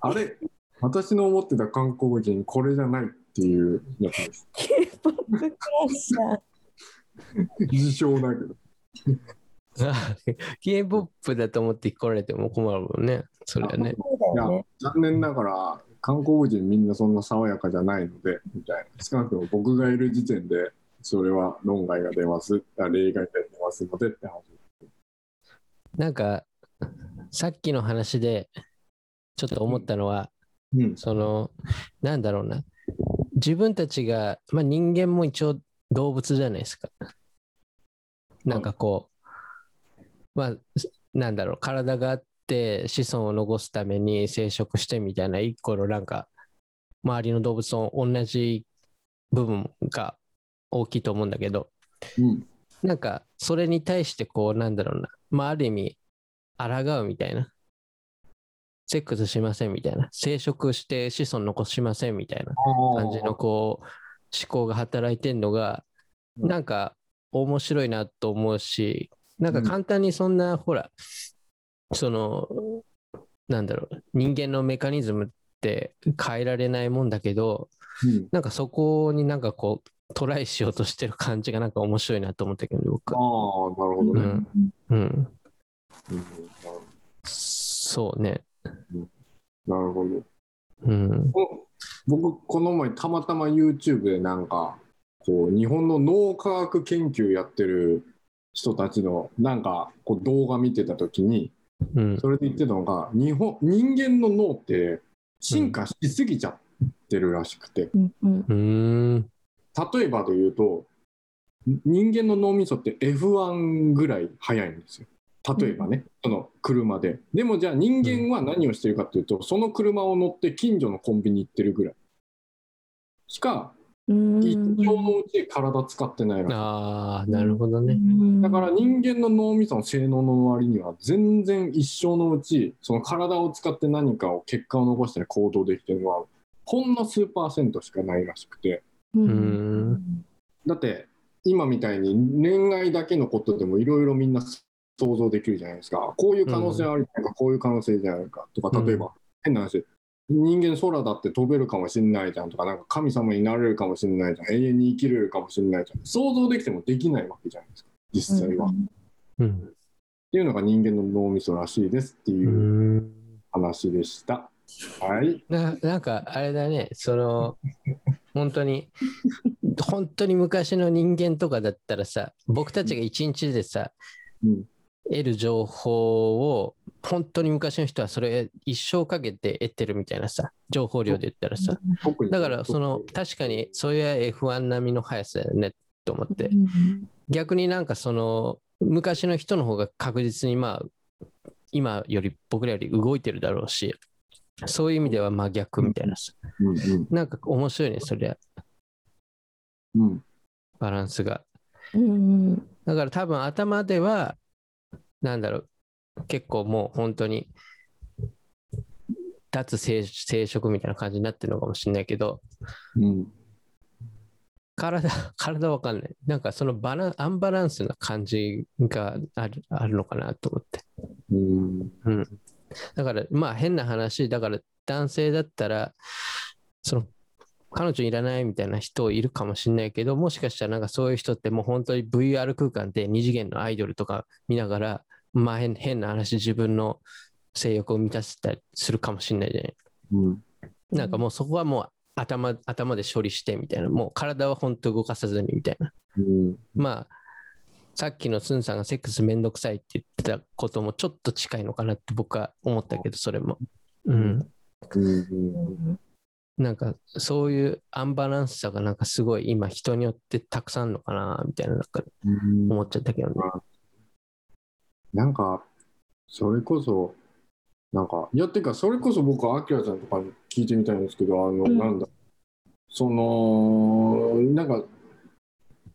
Speaker 2: あれ私の思ってた韓国人、これじゃないっていうやつです。
Speaker 3: K-POP クラッシャー。<laughs>
Speaker 2: 自称だけど。
Speaker 1: あ K-POP だと思って来られても困るもんね。それはね。
Speaker 2: いや。残念ながら、韓国人みんなそんな爽やかじゃないので、みたいな。少なくとも僕がいる時点で、それは論外が出ます、あ例外が出ますのでって話。
Speaker 1: なんか、さっきの話で、ちょっと思ったのは、
Speaker 2: うん。
Speaker 1: その、なんだろうな。自分たちが、まあ人間も一応動物じゃないですか。なんかこう、まあ、なんだろう、体があって子孫を残すために生殖してみたいな一個のなんか、周りの動物と同じ部分が大きいと思うんだけど、
Speaker 2: うん。
Speaker 1: なんか、それに対してこう、なんだろうな、まあ、ある意味、抗うみたいな。セックスしませんみたいな。生殖して子孫残しませんみたいな感じのこう、思考が働いてんのが、
Speaker 2: うん
Speaker 1: なんか面白いなと思うし、なんか
Speaker 2: うん
Speaker 1: 簡単にそんな、ほら、その、なんだろう、人間のメカニズムって変えられないもんだけど、
Speaker 2: うん。
Speaker 1: なんかそこになんかこう、トライしようとしてる感じがなんか面白いなと思ったけど、僕
Speaker 2: ああ、
Speaker 1: は。
Speaker 2: なるほどね。
Speaker 1: うん。うん。
Speaker 2: うん
Speaker 1: そうね。
Speaker 2: なるほど。
Speaker 1: うん。
Speaker 2: こ僕、この前、たまたま YouTube でなんか、こう、日本の脳科学研究やってる人たちの、なんか、こう、動画見てたときに、
Speaker 1: うん。
Speaker 2: それで言ってたのが、日本、人間の脳って進化しすぎちゃってるらしくて、
Speaker 3: うんうん
Speaker 1: うーん。
Speaker 2: 例えばで言うと、人間の脳みそって F1 ぐらい速いんですよ。例えばね、その車で。でもじゃあ人間は何をしてるかっていうと、その車を乗って近所のコンビニ行ってるぐらい。しか、
Speaker 3: うん
Speaker 2: 一生のうち体使ってないらしい。
Speaker 1: ああ、なるほどね。
Speaker 2: だから人間の脳みその性能の割には全然一生のうちその体を使って何かを結果を残して行動できてるのはほんの数パーセントしかないらしくてだって今みたいに恋愛だけのことでもいろいろみんな想像できるじゃないですか。こういう可能性あるじゃないか、こういう可能性じゃないかとか例えば、変な話。人間空だって飛べるかもしれないじゃんとかなんか神様になれるかもしれないじゃん。永遠に生きれるかもしれないじゃん。想像できてもできないわけじゃないですか。実際は。
Speaker 1: うん。
Speaker 2: っていうのが人間の脳みそらしいですって
Speaker 1: う
Speaker 2: いうん話でした。はい。
Speaker 1: ななんかあれだね、その、本当に、本当に昔の人間とかだったらさ、僕たちが一日でさ、
Speaker 2: うん
Speaker 1: 得る情報を、本当に昔の人はそれ一生かけて得てるみたいなさ、情報量で言ったらさ。だから、その、確かに、それは F1 並みの速さだよね、と思って。逆になんかその昔の人の方が確実にまあ今より僕らより動いてるだろうしそういう意味では真逆みたいなさ。なんか面白いねそりゃ
Speaker 2: うん。
Speaker 1: バランスが。
Speaker 3: うん。
Speaker 1: だから多分頭ではなんだろう。結構もう本当に脱生生殖みたいな感じになってるのかもしれないけど
Speaker 2: うん。
Speaker 1: 体 <laughs> 体わかんない。なんかそのバランアンバランスな感じがあるあるのかなと思って。
Speaker 2: うん。
Speaker 1: うん。だから、まあ変な話、だから男性だったら、その、彼女いらないみたいな人いるかもしれないけど、もしかしたらなんかそういう人ってもう本当に VR 空間で二次元のアイドルとか見ながら、まあ変変な話、自分の性欲を満たせたりするかもしれないじゃない。
Speaker 2: うん
Speaker 1: なんかもうそこはもう頭頭で処理してみたいな、もう体は本当動かさずにみたいな。
Speaker 2: うん
Speaker 1: まあ、さっきのスンさんがセックスめんどくさいって言ってたこともちょっと近いのかなって僕は思ったけど、それも。うん。
Speaker 2: うん
Speaker 1: なんかそういうアンバランスさがなんかすごい今人によってたくさんのかなみたいななんか
Speaker 2: うん。
Speaker 1: 思っちゃったけどね。
Speaker 2: なんかそれこそなんか、いや、っていうか、それこそ僕、アキラちゃんとかに聞いてみたいんですけど、あの、
Speaker 3: うん。
Speaker 2: なんだ、その、なんか、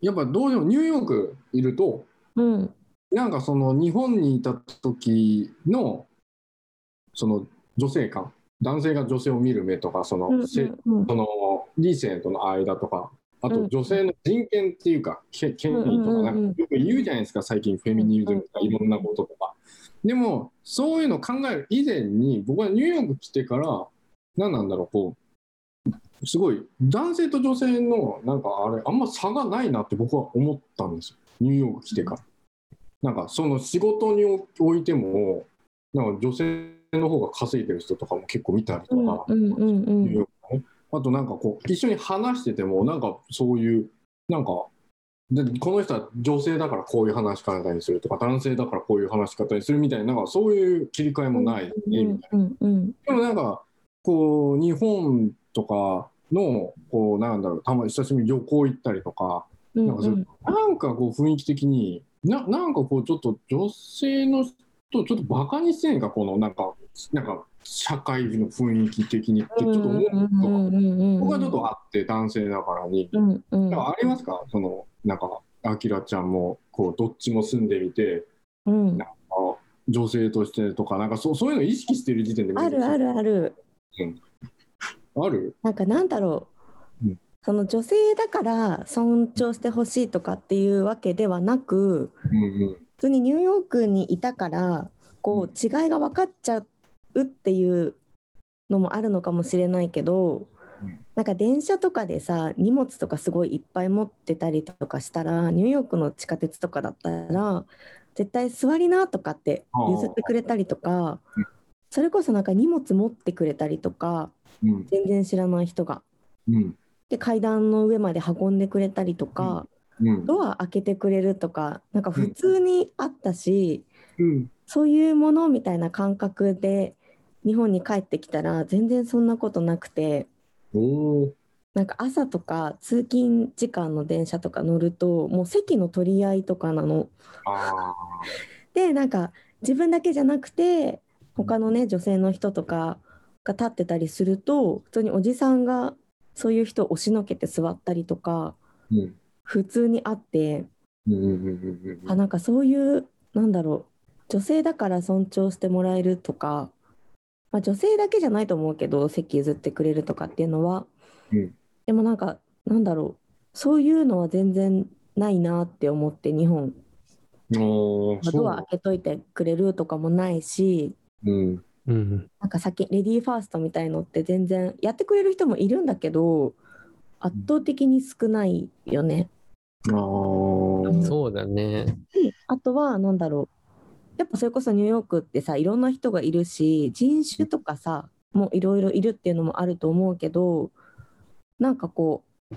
Speaker 2: やっぱどうしてもニューヨークいると、
Speaker 3: うん。
Speaker 2: なんかその日本にいた時の、その女性感、男性が女性を見る目とか、その、
Speaker 3: うん
Speaker 2: せ
Speaker 3: うん
Speaker 2: その理性との間とか、あ
Speaker 3: うん
Speaker 2: と女性の人権っていうか、け権利とか、
Speaker 3: うんうんうん
Speaker 2: なんかよく言うじゃないですか、最近フェミニズムとかいろんなこととか。でも、そういうの考える以前に、僕はニューヨーク来てから、何なんだろう、こう、すごい、男性と女性の、なんかあれ、あんま差がないなって僕は思ったんですよ。ニューヨーク来てから。なんか、その仕事においても、なんか女性の方が稼いでる人とかも結構見たりとか、
Speaker 3: うんうんうん
Speaker 2: あとなんかこう一緒に話しててもなんかそういうなんかでこの人は女性だからこういう話し方にするとか男性だからこういう話し方にするみたいななんかそういう切り替えもない、でもなんかこう日本とかのこうなんだろうたまに久しぶりに旅行行ったりとか
Speaker 3: うん
Speaker 2: なんかなんかこう雰囲気的にななんかこうちょっと女性の人をちょっとバカにしてんかこのなんかなんか社会の雰囲気的にってちょっと思うことが僕はちょっとあって男性だからに。
Speaker 3: うんうん。
Speaker 2: なんかありますか？そのなんかあきらちゃんもこうどっちも住んでみて
Speaker 3: うん。
Speaker 2: あ女性としてとかなんかそうそういうの意識してる時点で
Speaker 3: あるあるある。
Speaker 2: ある？
Speaker 3: なんかなんだろう、
Speaker 2: うん。
Speaker 3: その女性だから尊重してほしいとかっていうわけではなく
Speaker 2: うんうん
Speaker 3: 普通にニューヨークにいたからこう違いが分かっちゃうっていうのもあるのかもしれないけど
Speaker 2: うん。
Speaker 3: なんか電車とかでさ荷物とかすごいいっぱい持ってたりとかしたらニューヨークの地下鉄とかだったら絶対座りなとかって譲ってくれたりとか
Speaker 2: うん。
Speaker 3: それこそなんか荷物持ってくれたりとか
Speaker 2: うん。
Speaker 3: 全然知らない人が。
Speaker 2: うん。
Speaker 3: で階段の上まで運んでくれたりとか、
Speaker 2: うん
Speaker 3: ドア開けてくれるとかなんか普通にあったし、
Speaker 2: うん。
Speaker 3: そういうものみたいな感覚で日本に帰ってきたら全然そんなことなくてなんか朝とか通勤時間の電車とか乗るともう席の取り合いとかなの。
Speaker 2: あ
Speaker 3: でなんか自分だけじゃなくて他のね女性の人とかが立ってたりすると普通におじさんがそういう人を押しのけて座ったりとか
Speaker 2: ーうん
Speaker 3: 普通にあって。
Speaker 2: うんうんうんうん
Speaker 3: あなんかそういうなんだろう女性だから尊重してもらえるとか、まあ、女性だけじゃないと思うけど席譲ってくれるとかっていうのは、
Speaker 2: うん。
Speaker 3: でもなんかなんだろうそういうのは全然ないなって思って日本。ドア開けといてくれるとかもないし
Speaker 2: うん
Speaker 1: うん。
Speaker 3: なんか先レディーファーストみたいのって全然やってくれる人もいるんだけど圧倒的に少ないよね。
Speaker 2: あー。
Speaker 1: そうだね。
Speaker 3: あとはなんだろう。やっぱそれこそニューヨークってさいろんな人がいるし人種とかさもいろいろいるっていうのもあると思うけどなんかこう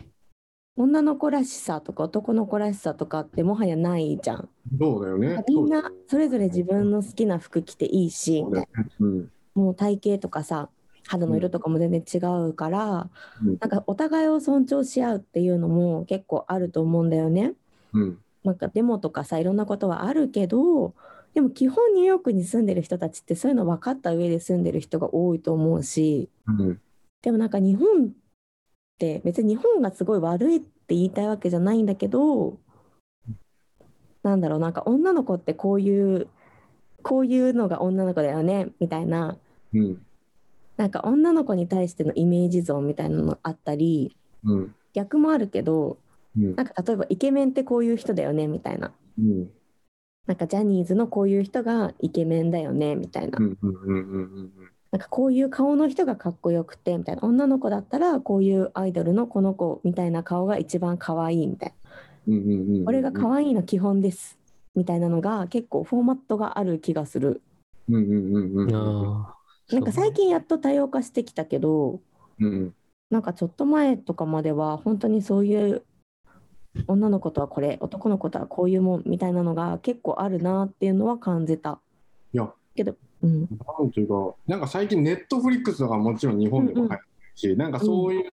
Speaker 3: 女の子らしさとか男の子らしさとかってもはやないじゃん。
Speaker 2: そうだよね。
Speaker 3: みんなそれぞれ自分の好きな服着ていいし
Speaker 2: そうね。うん。
Speaker 3: もう体型とかさ肌の色とかも全然違うから、
Speaker 2: うん。
Speaker 3: なんかお互いを尊重し合うっていうのも結構あると思うんだよね。
Speaker 2: うん。
Speaker 3: なんかデモとかさいろんなことはあるけどでも基本ニューヨークに住んでる人たちってそういうの分かった上で住んでる人が多いと思うし
Speaker 2: うん。
Speaker 3: でもなんか日本って別に日本がすごい悪いって言いたいわけじゃないんだけどなんだろうなんか女の子ってこういうこういうのが女の子だよねみたいな
Speaker 2: うん
Speaker 3: なんか女の子に対してのイメージ像みたいなのあったり
Speaker 2: うん
Speaker 3: 逆もあるけど
Speaker 2: うん。
Speaker 3: なんか例えばイケメンってこういう人だよねみたいな。
Speaker 2: うん。
Speaker 3: なんかジャニーズのこういう人がイケメンだよねみたいな,、
Speaker 2: うんうんうんうん
Speaker 3: なんかこういう顔の人がかっこよくてみたいな。女の子だったらこういうアイドルのこの子みたいな顔が一番可愛いみたいな。
Speaker 2: うんうんうんうん
Speaker 3: これが可愛いの基本ですみたいなのが結構フォーマットがある気がする。
Speaker 2: うんうんうんうん
Speaker 1: ああ。
Speaker 3: なんか最近やっと多様化してきたけど
Speaker 2: うん。
Speaker 3: なんかちょっと前とかまでは本当にそういう女の子とはこれ男の子とはこういうもんみたいなのが結構あるなっていうのは感じた。
Speaker 2: いや。
Speaker 3: けどうん。
Speaker 2: なんていうか、なんか最近、ネットフリックスとかもちろん日本でも入ってるし、なんかそういう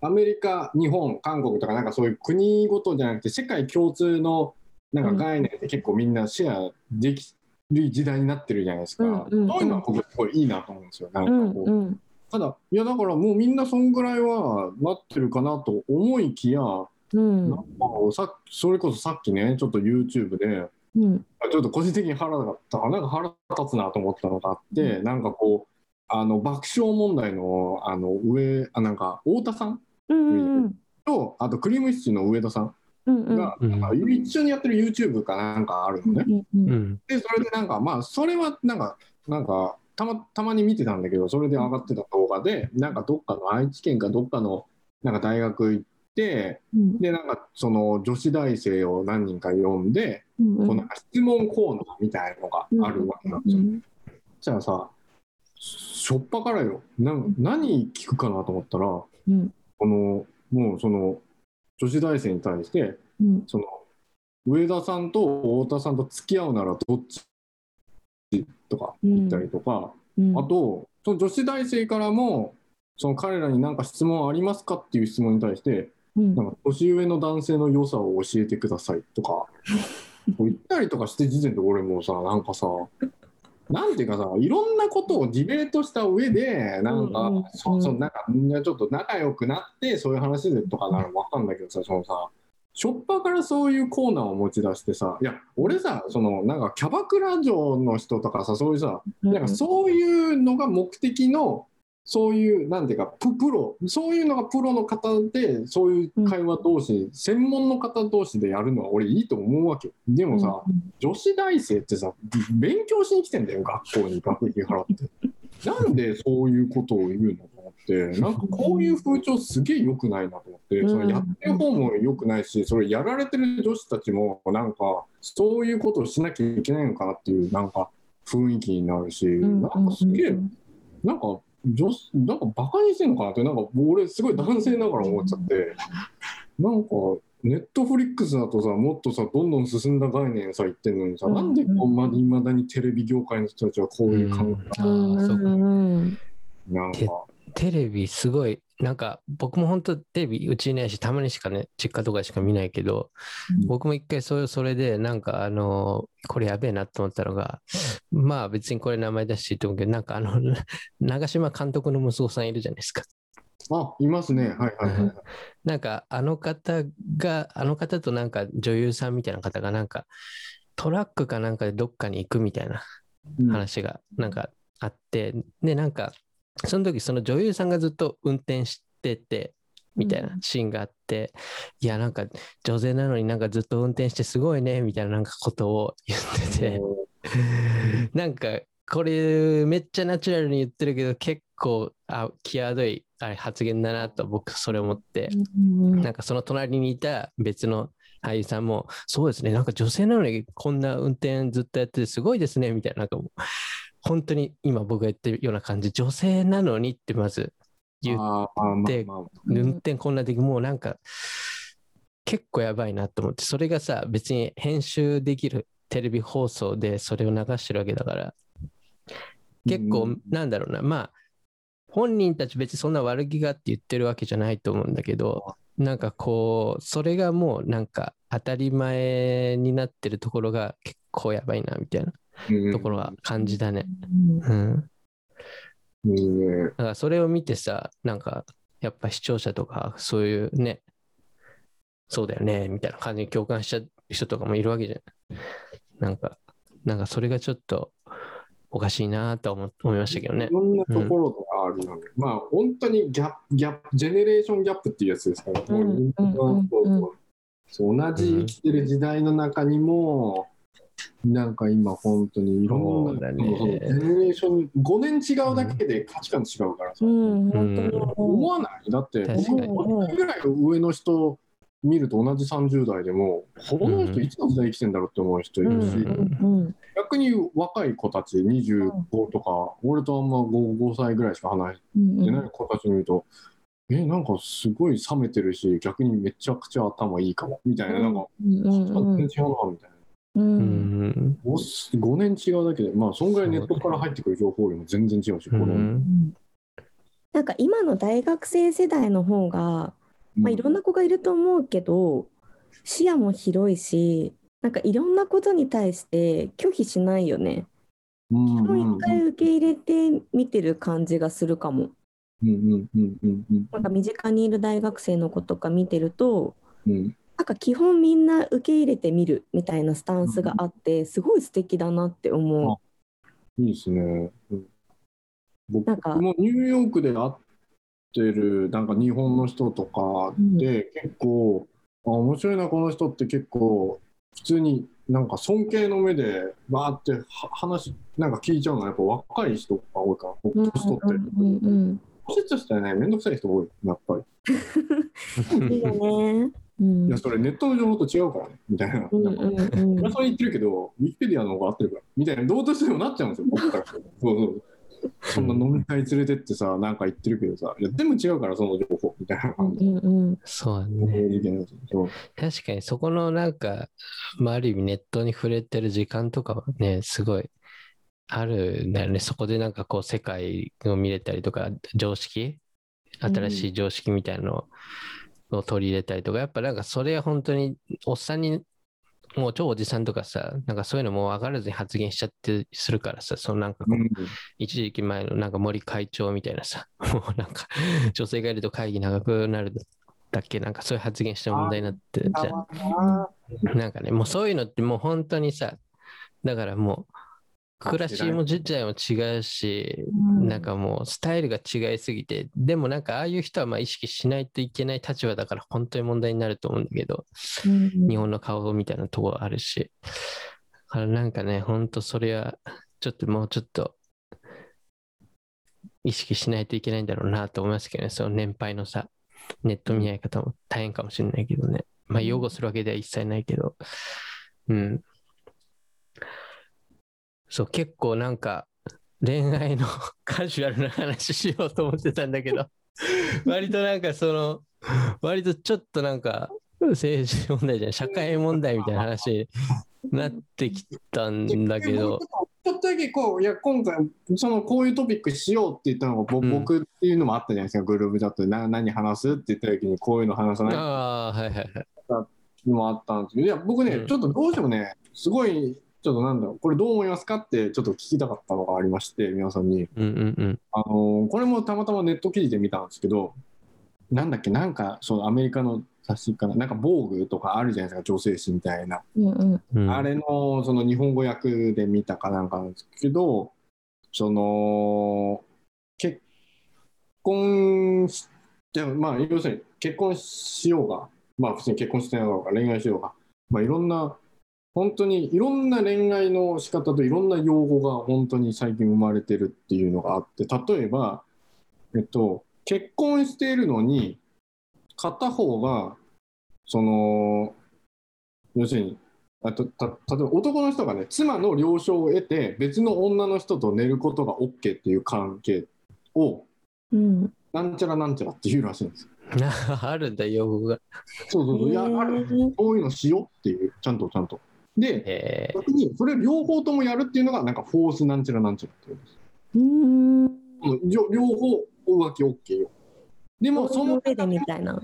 Speaker 2: アメリカ、日本、韓国とか、なんかそういう国ごとじゃなくて、世界共通のなんか概念って結構みんなシェアできる時代になってるじゃないですか。
Speaker 3: うんうん。うん
Speaker 2: そういうのは僕すごいいいなと思うんですよ。なん
Speaker 3: う
Speaker 2: かこう。
Speaker 3: んうん。
Speaker 2: ただ、いやだからもうみんなそんぐらいはなってるかなと思いきや、
Speaker 3: うん。
Speaker 2: なんかさそれこそさっきね、ちょっと YouTube で、
Speaker 3: うん。
Speaker 2: ちょっと個人的に腹がなんか腹立つなと思ったのがあって、なんかこう、あの爆笑問題のあの上、あなんか太田さん
Speaker 3: うんうん。
Speaker 2: と、あとクリームシチューの上田さん？
Speaker 3: うんうん。
Speaker 2: が、
Speaker 1: うん
Speaker 2: なん。か一緒にやってる YouTube かなんかあるのね。
Speaker 3: うんうん
Speaker 1: うん。
Speaker 2: で、それでなんか、まあ、それはなんか、なんか、たまたまに見てたんだけど、それで上がってた動画で、なんかどっかの愛知県かどっかのなんか大学行って、
Speaker 3: うん。
Speaker 2: で、なんかその女子大生を何人か呼んで、
Speaker 3: うん
Speaker 2: こうなんか質問コーナーみたいのがあるわけなんですよ。じゃあさ、しょっぱからよ、なん何聞くかなと思ったら、こ
Speaker 3: うん。
Speaker 2: の、もうその、女子大生に対して、
Speaker 3: うん。
Speaker 2: その上田さんと太田さんと付き合うならどっち？とか言ったりとか、
Speaker 3: うん。
Speaker 2: あとその女子大生からもその彼らに何か質問ありますかっていう質問に対して
Speaker 3: うん。
Speaker 2: なんか年上の男性の良さを教えてくださいとか <laughs> 言ったりとかして時点で俺もさなんかさなんていうかさいろんなことをディベートした上でなんか、そうそうなんかみんなちょっと仲良くなってそういう話でとかならわかんないけどさそのさしょっぱからそういうコーナーを持ち出してさいや俺さそのなんかキャバクラ嬢の人とかさそういうさなんかそういうのが目的のそういうなんていうかププロそういうのがプロの方でそういう会話同士、専門の方同士でやるのは俺いいと思うわけよ。でもさ、女子大生ってさ勉強しに来てんだよ学校に学費払って。なんでそういうことを言うのと思ってなんかこういう風潮すげえ良くないなと思って、
Speaker 3: うん。
Speaker 2: そのやってる方も良くないしそれやられてる女子たちもなんかそういうことをしなきゃいけないのかなっていうなんか雰囲気になるし、
Speaker 3: うん。
Speaker 2: なんかすげえなんか女子なんかバカにしてんのかなってなんか俺すごい男性ながら思っちゃって。なんかネットフリックスだとさもっとさどんどん進んだ概念さ言ってんのにさ、
Speaker 3: うん。
Speaker 2: なんでこうまいまだにテレビ業界の人たちはこういう考え
Speaker 1: うんああ、そうか。
Speaker 3: うん。
Speaker 2: なんか。
Speaker 1: テレビすごい、なんか僕も本当テレビうちにないし、たまにしかね、実家とかしか見ないけど、
Speaker 2: うん。
Speaker 1: 僕も一回それそれで、なんかあの、これやべえなと思ったのが、まあ別にこれ名前出していいと思うけど、なんかあの、<laughs> 長嶋監督の息子さんいるじゃないですか。
Speaker 2: あいますね。はいはいはい。はい
Speaker 1: なんかあの方が、あの方となんか女優さんみたいな方がなんかトラックかなんかでどっかに行くみたいな
Speaker 2: うん。
Speaker 1: 話がなんかあって、で、なんかその時その女優さんがずっと運転してて、みたいなシーンがあって、いや、なんか女性なのになんかずっと運転してすごいね、みたいななんかことを言ってて、なんかこれめっちゃナチュラルに言ってるけど結構あ際どいあれ発言だなと僕それ思って、なんかその隣にいた別の俳優さんも、そうですね、なんか女性なのにこんな運転ずっとやっててすごいですね、みたいな、なんかもう、本当に今僕が言ってるような感じ、女性なのにってまず言う、
Speaker 2: あーまあ
Speaker 1: で
Speaker 2: まあまあ。
Speaker 1: 運転こんなできもうなんか、結構やばいなと思って、それがさ、別に編集できるテレビ放送でそれを流してるわけだから、結構
Speaker 2: うん、
Speaker 1: なんだろうな、まあ、本人たち別にそんな悪気があって言ってるわけじゃないと思うんだけど、なんかこう、それがもうなんか当たり前になってるところが結構やばいなみたいな。
Speaker 2: うん
Speaker 1: ところは感じだね。
Speaker 3: うん
Speaker 1: うん。だからそれを見てさ、なんかやっぱ視聴者とかそういうね、そうだよね、みたいな感じに共感しちゃう人とかもいるわけじゃん。なんか、なんかそれがちょっとおかしいなとは思思いましたけどね
Speaker 2: い。ろんなところがあるよね。まあ本当にギャップ、ギャップ、ジェネレーションギャップっていうやつですから、同じ生きてる時代の中にも、なんか今本当にいろんな、
Speaker 1: そうだね。
Speaker 2: そのジェネレーション、5年違うだけで価値観違うからさ、
Speaker 3: うん、思
Speaker 2: 思わない。だって、
Speaker 1: 確かに
Speaker 2: 5年ぐらい上の人見ると同じ30代でも、この人いつの時代生きてんだろうって思う人いるし、
Speaker 3: うん。
Speaker 2: 逆に若い子たち25とか、俺とあんま 5, 5歳ぐらいしか離れ
Speaker 3: うん
Speaker 2: てない子たち見ると、え、なんかすごい冷めてるし、逆にめちゃくちゃ頭いいかも、みたいな、なんか、全然違うな、みたいな。
Speaker 3: う
Speaker 1: うん。ん。
Speaker 2: 5, 年違うだけで、まあ、そんぐらいネットから入ってくる情報量も全然違うし、
Speaker 1: う
Speaker 2: この、
Speaker 1: ん。
Speaker 3: なんか今の大学生世代の方が、まあ、いろんな子がいると思うけど視野も広いしなんかいろんなことに対して拒否しないよね。
Speaker 2: うん
Speaker 3: もう
Speaker 2: うん
Speaker 3: 一回受け入れて見てる感じがするかも。
Speaker 2: うんうんうんうんうん。
Speaker 3: なんか身近にいる大学生の子とか見てると、
Speaker 2: うん
Speaker 3: なんか基本みんな受け入れてみるみたいなスタンスがあって、すごい素敵だなって思
Speaker 2: いいですね。うん僕もニューヨークで会ってるなんか日本の人とかで結構、あ面白いなこの人って結構普通になんか尊敬の目でバーっては話なんか聞いちゃうのはやっぱ若い人が多いから
Speaker 3: う。うん
Speaker 2: 年取ってる。
Speaker 3: うんうん
Speaker 2: 年としてはねめんどくさい人多いやっぱり。
Speaker 3: うん、いいよね。うん。
Speaker 2: いやそれネットの情報と違うからね。みたいな。
Speaker 3: うん
Speaker 2: なんか
Speaker 3: うん。うん
Speaker 2: それ言ってるけど、ウィキペディアの方が合ってるから、みたいな、どうとしてもなっちゃうんですよ、僕からそうそう。そんな飲み会連れてってさ、なんか言ってるけどさ、いや、全部違うから、その情報、みたいな。感じ
Speaker 3: うんうん。
Speaker 1: そうだ
Speaker 2: で。
Speaker 1: ね。確かにそこのなんか、まあ、ある意味ネットに触れてる時間とかはね、すごいあるんだよね。そこでなんかこう世界を見れたりとか、常識？新しい常識みたいなのを取り入れたりとか、やっぱなんかそれは本当におっさんに、もう超おじさんとかさ、なんかそういうのもう分からずに発言しちゃってするからさ、そのなんかこう、
Speaker 2: うん。
Speaker 1: 一時期前のなんか森会長みたいなさ、<laughs> もうなんか女性がいると会議長くなるだっけ、なんかそういう発言して問題になって、じゃあ。なんかね、もうそういうのってもう本当にさ、だからもう、暮らしも自体も違うし、
Speaker 3: うん
Speaker 1: なんかもうスタイルが違いすぎて、でもなんかああいう人はまあ意識しないといけない立場だから本当に問題になると思うんだけど、
Speaker 3: うん。
Speaker 1: 日本の顔みたいなところあるし、だからなんかね、本当それはちょっともうちょっと意識しないといけないんだろうなと思いますけどね、その年配のさ、ネット見合い方も大変かもしれないけどね。まあ擁護するわけでは一切ないけど、うん。そう、結構なんか恋愛の <laughs> カジュアルな話しようと思ってたんだけど、<laughs> 割となんかその、割とちょっとなんか政治問題じゃない、社会問題みたいな話になってきたんだけど、
Speaker 2: ちょっとだけこう、いや、今回、そのこういうトピックしようって言ったのが、ぼ
Speaker 1: うん。
Speaker 2: 僕っていうのもあったじゃないですか、グループチャットで。な何話すって言った時に、こういうの話さない
Speaker 1: ああ、はいはいはい。
Speaker 2: のもあったんですけど、いや、僕ね、
Speaker 1: うん。
Speaker 2: ちょっとどうしてもね、すごい、ちょっとなんだろう、これどう思いますかってちょっと聞きたかったのがありまして、皆さんに。
Speaker 1: うんうんうん。
Speaker 2: あのーこれもたまたまネット記事で見たんですけど、なんだっけ、なんか、そのアメリカの雑誌かな、なんか、防具とかあるじゃないですか、女性誌みたいな。
Speaker 3: うんうん
Speaker 1: うん、
Speaker 2: あれの、その日本語訳で見たかなんかなんですけど、その、結婚し、でもまあ、要するに結婚しようが、まあ、普通に結婚してない方が恋愛しようが、まあ、いろんな、本当にいろんな恋愛の仕方といろんな用語が本当に最近生まれてるっていうのがあって、例えば、えっと、結婚しているのに、片方が、その、要するに、あとた例えば男の人がね、妻の了承を得て、別の女の人と寝ることが OK っていう関係を、
Speaker 3: うん
Speaker 2: なんちゃらなんちゃらっていうらしいんですよ。<laughs>
Speaker 1: あるんだ、用語が。
Speaker 2: そうそうそう、いや、ある、そういうのしようっていう、ちゃんとちゃんと。で、
Speaker 1: え
Speaker 2: 逆にそれ両方ともやるっていうのが、なんかフォースなんちゃらなんちゃらっていうんです。
Speaker 3: うん
Speaker 2: うん両両方浮気 OK よ。でも、その
Speaker 3: 上でみたいな。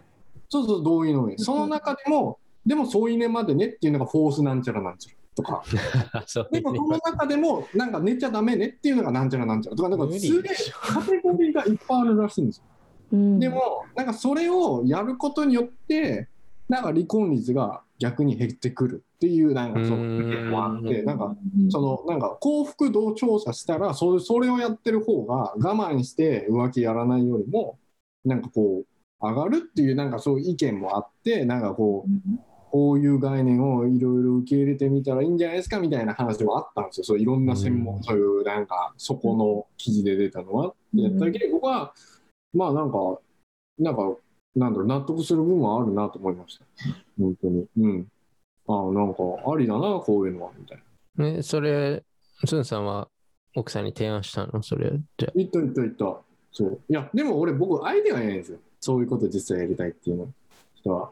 Speaker 2: そうそう、同意の上。その中でも、でも添い寝までねっていうのがフォースなんちゃらなんちゃらとか。<laughs> でもその中でも、なんか寝ちゃダメねっていうのがなんちゃらなんちゃらとか、なんか
Speaker 1: 無
Speaker 2: すげえカテゴリーがいっぱいあるらしいんですよ。
Speaker 3: うん
Speaker 2: でも、なんかそれをやることによって、なんか離婚率が逆に減ってくるっていう、なんかそう
Speaker 1: うーん。
Speaker 2: 意見もあって、なんか
Speaker 3: うん
Speaker 2: そのなんか幸福度を調査したらそれそれをやってる方が我慢して浮気やらないよりもなんかこう上がるっていうなんかそういう意見もあってなんかこうこういう概念をいろいろ受け入れてみたらいいんじゃないですかみたいな話もあったんですよ。そういろんな専門、
Speaker 1: うん。
Speaker 2: そういうなんかそこの記事で出たのは。
Speaker 3: うん
Speaker 2: やったけど僕はまあなんかなんかなんだろう納得する部分はあるなと思いました。本当に。うんああなんかありだなこういうのはみたいな。
Speaker 1: ね、それ、スンさんは奥さんに提案したの？それ。じゃ
Speaker 2: 言った言った言った。そう。いや、でも俺、僕、相手がいないんですよ。そういうこと実際やりたいっていうの人は。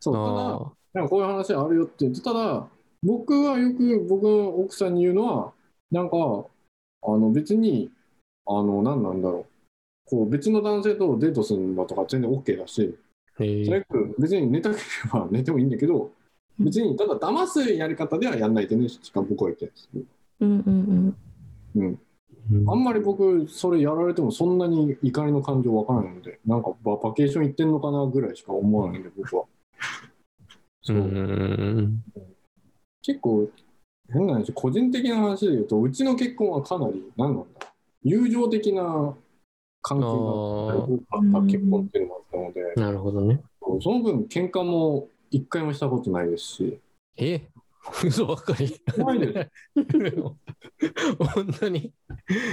Speaker 2: そう、ただ、
Speaker 1: あ
Speaker 2: なんかこういう話あるよって言って、ただ、僕はよく僕の奥さんに言うのは、なんか、あの別に、あの、何なんだろう。こう別の男性とデートするんだとか全然 OK だし、最悪別に寝たければ寝てもいいんだけど、別にただ騙すやり方ではやんないでねしか僕は言ってないです。
Speaker 3: うんうん
Speaker 2: うん。あんまり僕、それやられてもそんなに怒りの感情わからないので、なんかババケーション行ってんのかなぐらいしか思わないんで、僕は。そうう。
Speaker 1: ん。
Speaker 2: 結構、変な話、個人的な話で言うと、うちの結婚はかなり、何なんだ、友情的な関係が多かった結婚っていうのもあったので、
Speaker 1: なるほどね。
Speaker 2: その分、喧嘩も一回もしたことないですし、
Speaker 1: え？嘘ばっかり。
Speaker 2: ないです。
Speaker 1: 本当に？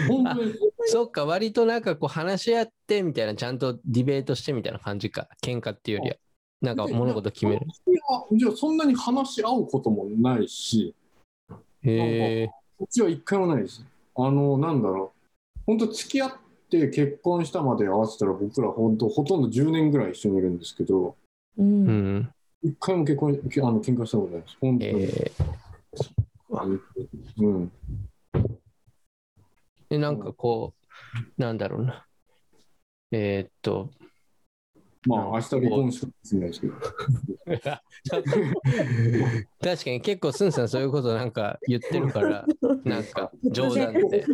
Speaker 2: 本当に、
Speaker 1: そっか、割となんかこう話し合ってみたいな、ちゃんとディベートしてみたいな感じか。喧嘩っていうよりは。なんか物事決める？
Speaker 2: いや、じゃあそんなに話し合うこともないし、
Speaker 1: へえ。
Speaker 2: こっちは一回もないです。あの、なんだろう。本当付き合って結婚したまで合わせたら僕ら本当ほとんど10年ぐらい一緒にいるんですけど、
Speaker 3: うん。
Speaker 2: 一回も結婚、けあの喧嘩したことないです。本当に。
Speaker 1: え
Speaker 2: うん。
Speaker 1: ー、でなんかこう、なんだろうな。えーっと、
Speaker 2: まあ、明日離婚したかもしれないですけど。
Speaker 1: 確かに結構スンさんそういうことなんか言ってるから、<laughs> なんか冗談
Speaker 2: 保
Speaker 1: で。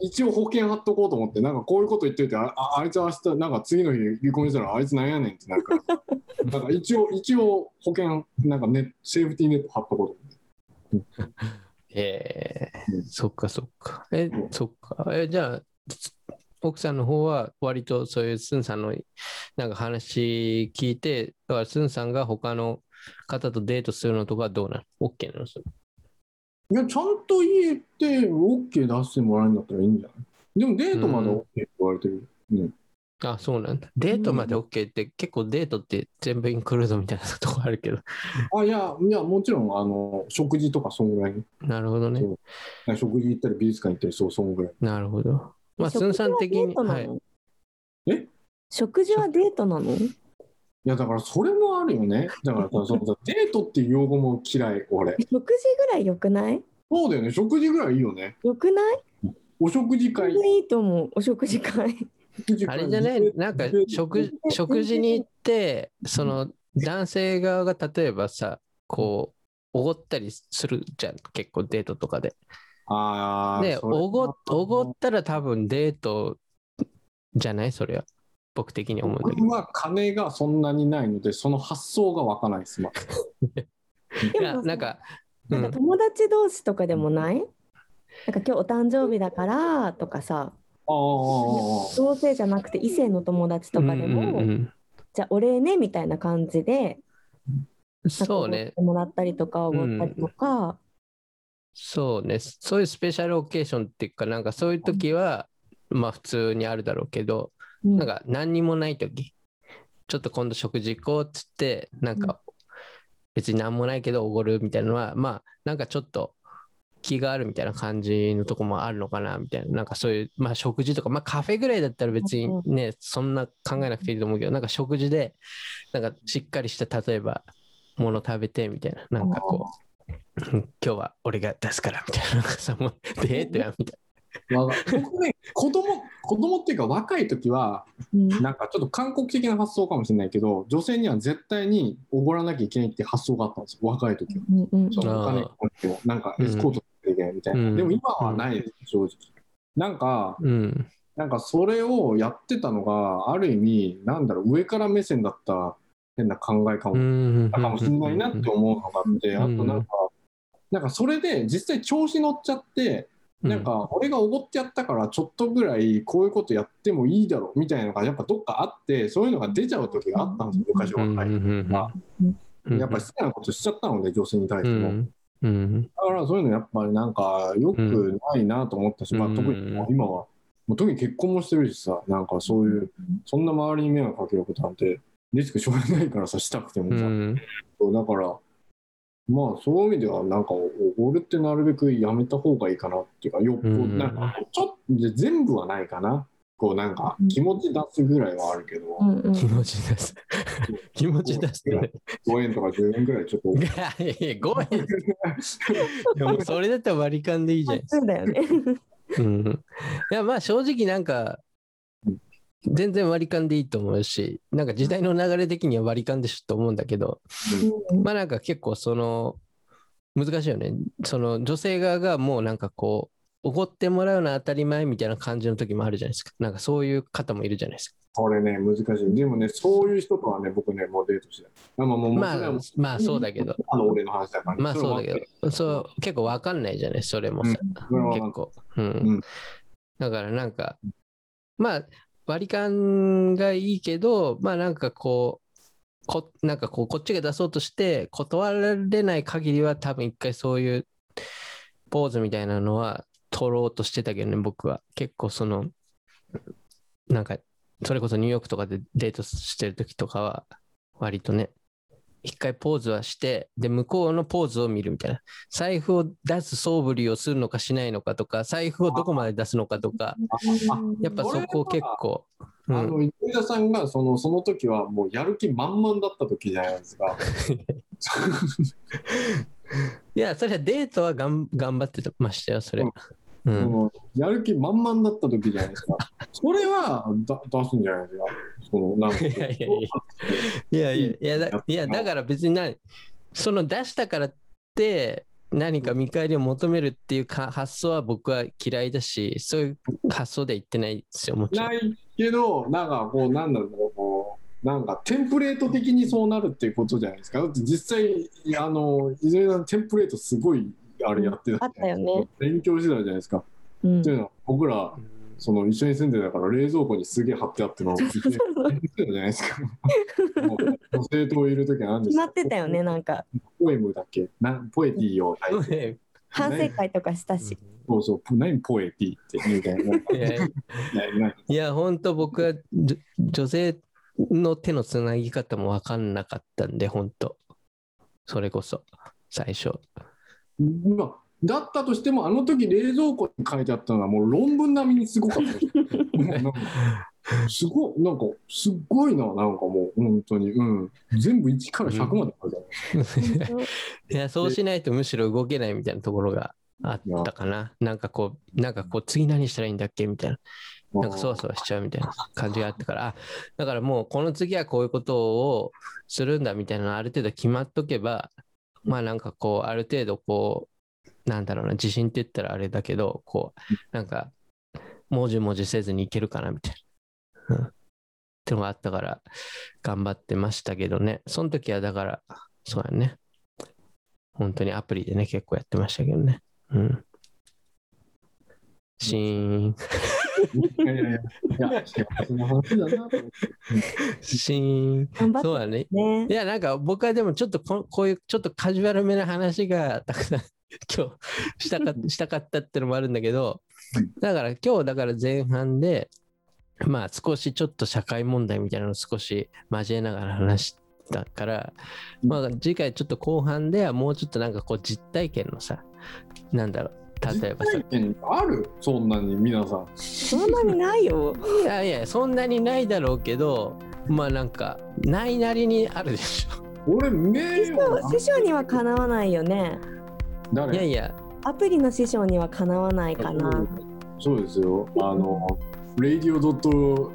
Speaker 2: 一応保険貼っとこうと思って、なんかこういうこと言ってて、あああいつ明日、なんか次の日離婚したら、あいつなんやねんってなるから、<laughs> なんか一応、一応保険、なんかネセーフティーネット貼っとこうと思って。<laughs>
Speaker 1: えー
Speaker 2: うん
Speaker 1: そっかそっか。え
Speaker 2: うん、
Speaker 1: そっか。え、じゃあ、奥さんの方は割とそういうスンさんのなんか話聞いて、だからスンさんが他の方とデートするのとかはどうなの ?OK なの？それ
Speaker 2: いや、ちゃんと言えて、OK 出してもらえるんだったらいいんじゃない？でもデートまで OK って言われてる。うん。
Speaker 1: あ、そうなんだ。デートまで OK って、結構デートって全部インクルードみたいなとこあるけど。
Speaker 2: あ、いや、いや、もちろん、あの、食事とかそんぐらいね。
Speaker 1: なるほどね。
Speaker 2: 食事行ったり美術館行ったり、そう、そんぐらい。
Speaker 1: なるほど。まあ、スン
Speaker 3: 食事は
Speaker 1: さん的に。はい。
Speaker 2: え？
Speaker 3: 食事はデートなの？
Speaker 2: いや、だからそれもあるよね。だからさ、<laughs> そのさデートっていう用語も嫌い、俺。
Speaker 3: 食事ぐらい良くない？
Speaker 2: そうだよね。食事ぐらいいいよね。
Speaker 3: 良くない？
Speaker 2: お食事会。
Speaker 3: いいと思う。お食事会。
Speaker 2: 食事会
Speaker 1: あれじゃない？なんか食食事に行って、その男性側が例えばさ、こう、おごったりするじゃん、結構デートとかで。で、
Speaker 2: ああそれ
Speaker 1: おごおごったら多分デートじゃないそれは。僕的に思うんだけど。
Speaker 2: 僕は金がそんなにないので、その発想が湧かないです。まず <laughs>
Speaker 1: いや、なんか、うん、
Speaker 3: なん。か友達同士とかでもない？なんか今日お誕生日だからとかさ、
Speaker 2: ああ、
Speaker 3: 同性じゃなくて異性の友達とかでも、
Speaker 1: うんうんうん
Speaker 3: じゃあお礼ねみたいな感じで、
Speaker 1: そうね
Speaker 3: もらったりとかおごったりとか、
Speaker 1: そうね。そういうスペシャルオケーションっていうか、なんかそういう時は、まあ普通にあるだろうけど、
Speaker 3: うん。
Speaker 1: なんか何にもない時、ちょっと今度食事行こうっつって、なんか別に何もないけどおごるみたいなのは、まあなんかちょっと気があるみたいな感じのとこもあるのかなみたいな、なんかそういう、まあ食事とか、まあカフェぐらいだったら別にね、そんな考えなくていいと思うけど、なんか食事で、なんかしっかりした、例えば、もの食べてみたいな、なんかこう、うん今日は俺が出すからみたいな、なんかさ、もうデートやみたい
Speaker 2: わか僕ね、子供、子供っていうか若い時は、
Speaker 3: うん
Speaker 2: なんかちょっと韓国的な発想かもしれないけど、女性には絶対におごらなきゃいけないって発想があったんですよ、若い時は。
Speaker 3: うんうん
Speaker 2: そのお金
Speaker 1: あー
Speaker 2: 持っても、なんかエスコートしなきゃいけないみたいな。
Speaker 1: うん
Speaker 2: でも今はないです、正直。なんか、
Speaker 1: な。うん。
Speaker 2: なんかそれをやってたのが、ある意味、なんだろう、上から目線だった変な考えかも,、
Speaker 1: うん
Speaker 2: かもしれないなって思うのがあって、
Speaker 1: うん
Speaker 2: あとなんか、なんかそれで実際調子乗っちゃって、なんか俺がおごってやったからちょっとぐらいこういうことやってもいいだろうみたいなのがやっぱどっかあって、そういうのが出ちゃう時があったんですよ、昔は。
Speaker 1: うん
Speaker 2: やっぱり好きなことしちゃったので、女性に対しても。
Speaker 1: うん。うん。
Speaker 2: だからそういうのやっぱりなんか良くないなと思ったし、まあ、
Speaker 1: うん。
Speaker 2: 特に今は、もう特に結婚もしてるしさ、なんかそういう、そんな周りに迷惑かけることなんて、リスクしょうがないからさ、したくてもさ、だから、まあそういう意味では、なんかおごるってなるべくやめた方がいいかなっていうか、よっぽど、
Speaker 1: うん
Speaker 2: なんかちょっと、全部はないかな。こうなんか気持ち出すぐらいはあるけど、
Speaker 3: うんうん
Speaker 1: 気持ち出す。気持ち出すね。
Speaker 2: 5円とか10円ぐらいちょっと。<laughs>
Speaker 1: いやいや、5円。いやもうそれだったら割り勘でいいじゃん。
Speaker 3: そうだよね。
Speaker 1: うん。いや、まあ正直なんか
Speaker 2: うん、
Speaker 1: 全然割り勘でいいと思うし、なんか時代の流れ的には割り勘でしょと思うんだけど、
Speaker 3: うん
Speaker 1: まあなんか結構その、難しいよね。その女性側がもうなんかこう、おごってもらうのは当たり前みたいな感じの時もあるじゃないですか。なんかそういう方もいるじゃないですか。
Speaker 2: これね、難しい。でもね、そういう人とはね、僕ね、もうデートしてない。まあ、もうもう
Speaker 1: まあまあそうだけど、
Speaker 2: あの俺の話だからね。
Speaker 1: まあそうだけど、そう、結構わかんないじゃない、それもさ。
Speaker 2: それは
Speaker 1: 結構。うん。
Speaker 2: うん
Speaker 1: だからなんか、まあ、割り勘がいいけど、まあなんかこう、こなんかこう、こっちが出そうとして、断られない限りは多分一回そういうポーズみたいなのは取ろうとしてたけどね、僕は。結構その、なんか、それこそニューヨークとかでデートしてる時とかは、割とね、一回ポーズはして、で、向こうのポーズを見るみたいな。財布を出す素振りをするのかしないのかとか、財布をどこまで出すのかとか、やっぱそこ結構、うん、
Speaker 2: あの、糸井田さんがそのその時はもうやる気満々だった時じゃないですか。<laughs>
Speaker 1: いや、それはデートはがん頑張ってましたよ、それ。
Speaker 2: うんやる気満々だった時じゃないですか。それはだ出すんじゃないですか。そのなんか
Speaker 1: いやいやいいやいやいやだいやだから別に何その出したからって何か見返りを求めるっていうか発想は僕は嫌いだしそういう発想では言ってないですよもちろん
Speaker 2: ないけど、なんかこう、なんだろう、こう、なんかテンプレート的にそうなるっていうことじゃないですか。だって実際、あの、泉田さんテンプレートすごいあれやってた
Speaker 3: あったよね。
Speaker 2: 勉強してたじゃないですか。
Speaker 3: うん
Speaker 2: っていうのは、僕ら、その一緒に住んでたから冷蔵庫にすげえ貼ってあってのじゃないですか。もう女性といる時は何ですか？
Speaker 3: 決まってたよね、なんか。
Speaker 2: ポエムだっけ？なポエティーを書いて。
Speaker 3: 反省会とかしたし。
Speaker 2: そうそう、何ポエティーってみたいな。<laughs>
Speaker 1: いや本当僕は女性の手のつなぎ方も分かんなかったんで本当それこそ最初
Speaker 2: まあ、だったとしても、あの時冷蔵庫に書いてあったのはもう論文並みにすごかったです。ごい、なんか、すごいな、なんかもう、本当に。うん。全部1から100まで書いてある。<laughs>
Speaker 1: いやそうしないとむしろ動けないみたいなところがあったかななんかこうなんかこう次何したらいいんだっけみたいななんかそわそわしちゃうみたいな感じがあったから、だからもうこの次はこういうことをするんだみたいなのある程度決まっとけば、まあなんかこう、ある程度こう、なんだろうな、自信って言ったらあれだけど、こう、なんか、もじもじせずにいけるかなみたいな。うん。ってのがあったから、頑張ってましたけどね。その時はだから、そうやね。本当にアプリでね、結構やってましたけどね。うん。シーン。
Speaker 2: いやいやいや、いや、幸せな話だなと思って。
Speaker 1: シーン。
Speaker 3: 頑張って
Speaker 1: そうだね。
Speaker 3: ね
Speaker 1: い。や、なんか僕はでもちょっとここういうちょっとカジュアルめな話がたくさん <laughs> 今日したか <laughs> したかったってのもあるんだけど、だから今日だから前半で、まあ少しちょっと社会問題みたいなのを少し交えながら話したから、まあ次回ちょっと後半ではもうちょっとなんかこう実体験のさ、なんだろう、例えばさ
Speaker 2: 実、体験ある？そんなに皆さん。
Speaker 3: そんなにないよ。
Speaker 1: いやいや、そんなにないだろうけど、まあなんか、ないなりにあるでしょ。
Speaker 2: 俺、名
Speaker 3: 師
Speaker 2: 誉
Speaker 3: 匠師匠にはかなわないよね。
Speaker 2: 誰？
Speaker 1: いやいや、
Speaker 3: アプリの師匠にはかなわないかな。
Speaker 2: そうです。よ。あの、レイディオドット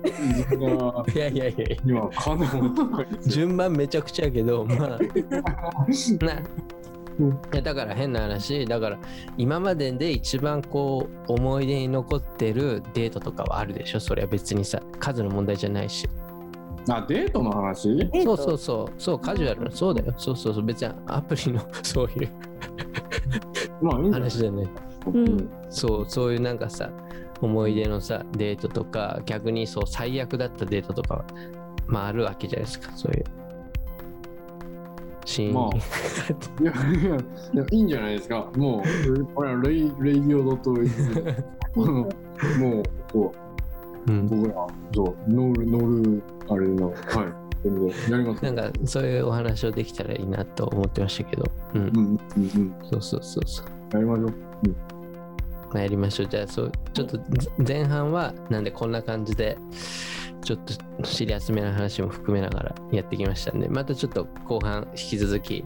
Speaker 2: が <laughs>
Speaker 1: いやいやいや。
Speaker 2: にはかな。
Speaker 1: 順番めちゃくちゃやけど、<laughs> まあ、な。だから変な話。だから今までで一番こう思い出に残ってるデートとかはあるでしょ？それは別にさ数の問題じゃないし
Speaker 2: あ、デートの話？
Speaker 1: そうそうそう。そうカジュアル。なそうだよ。そうそうそう。別にアプリの <laughs> そういう。
Speaker 2: まあ、いい
Speaker 1: 話じゃない。
Speaker 3: うん。
Speaker 1: そうそういうなんかさ思い出のさデートとか逆にそう最悪だったデートとかはまああるわけじゃないですか。そういう。シーン、
Speaker 2: まいやいやいやいいんじゃないですか。もう、これはレイレイディオドット <laughs> もう、そう、
Speaker 1: うん。
Speaker 2: 僕ら、そう、乗る、乗る、あれの、はい、全然やります。
Speaker 1: なんかそういうお話をできたらいいなと思ってましたけど、うん
Speaker 2: うん、うん、うん、
Speaker 1: そうそうそうそう。
Speaker 2: やりましょう。
Speaker 1: まあ、やりましょう。じゃあそう、ちょっと前半はなんでこんな感じで、ちょっとシリアスめな話も含めながらやってきましたんで、またちょっと後半引き続き、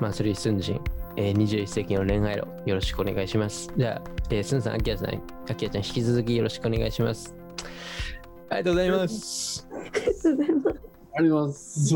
Speaker 1: マスリースンジン、えー21世紀の恋愛路、よろしくお願いします。じゃあ、えー、スンさん、アキラさん、アキラちゃん、引き続きよろしくお願いします。ありがとうございます。
Speaker 3: ありがとうございます。
Speaker 2: あります。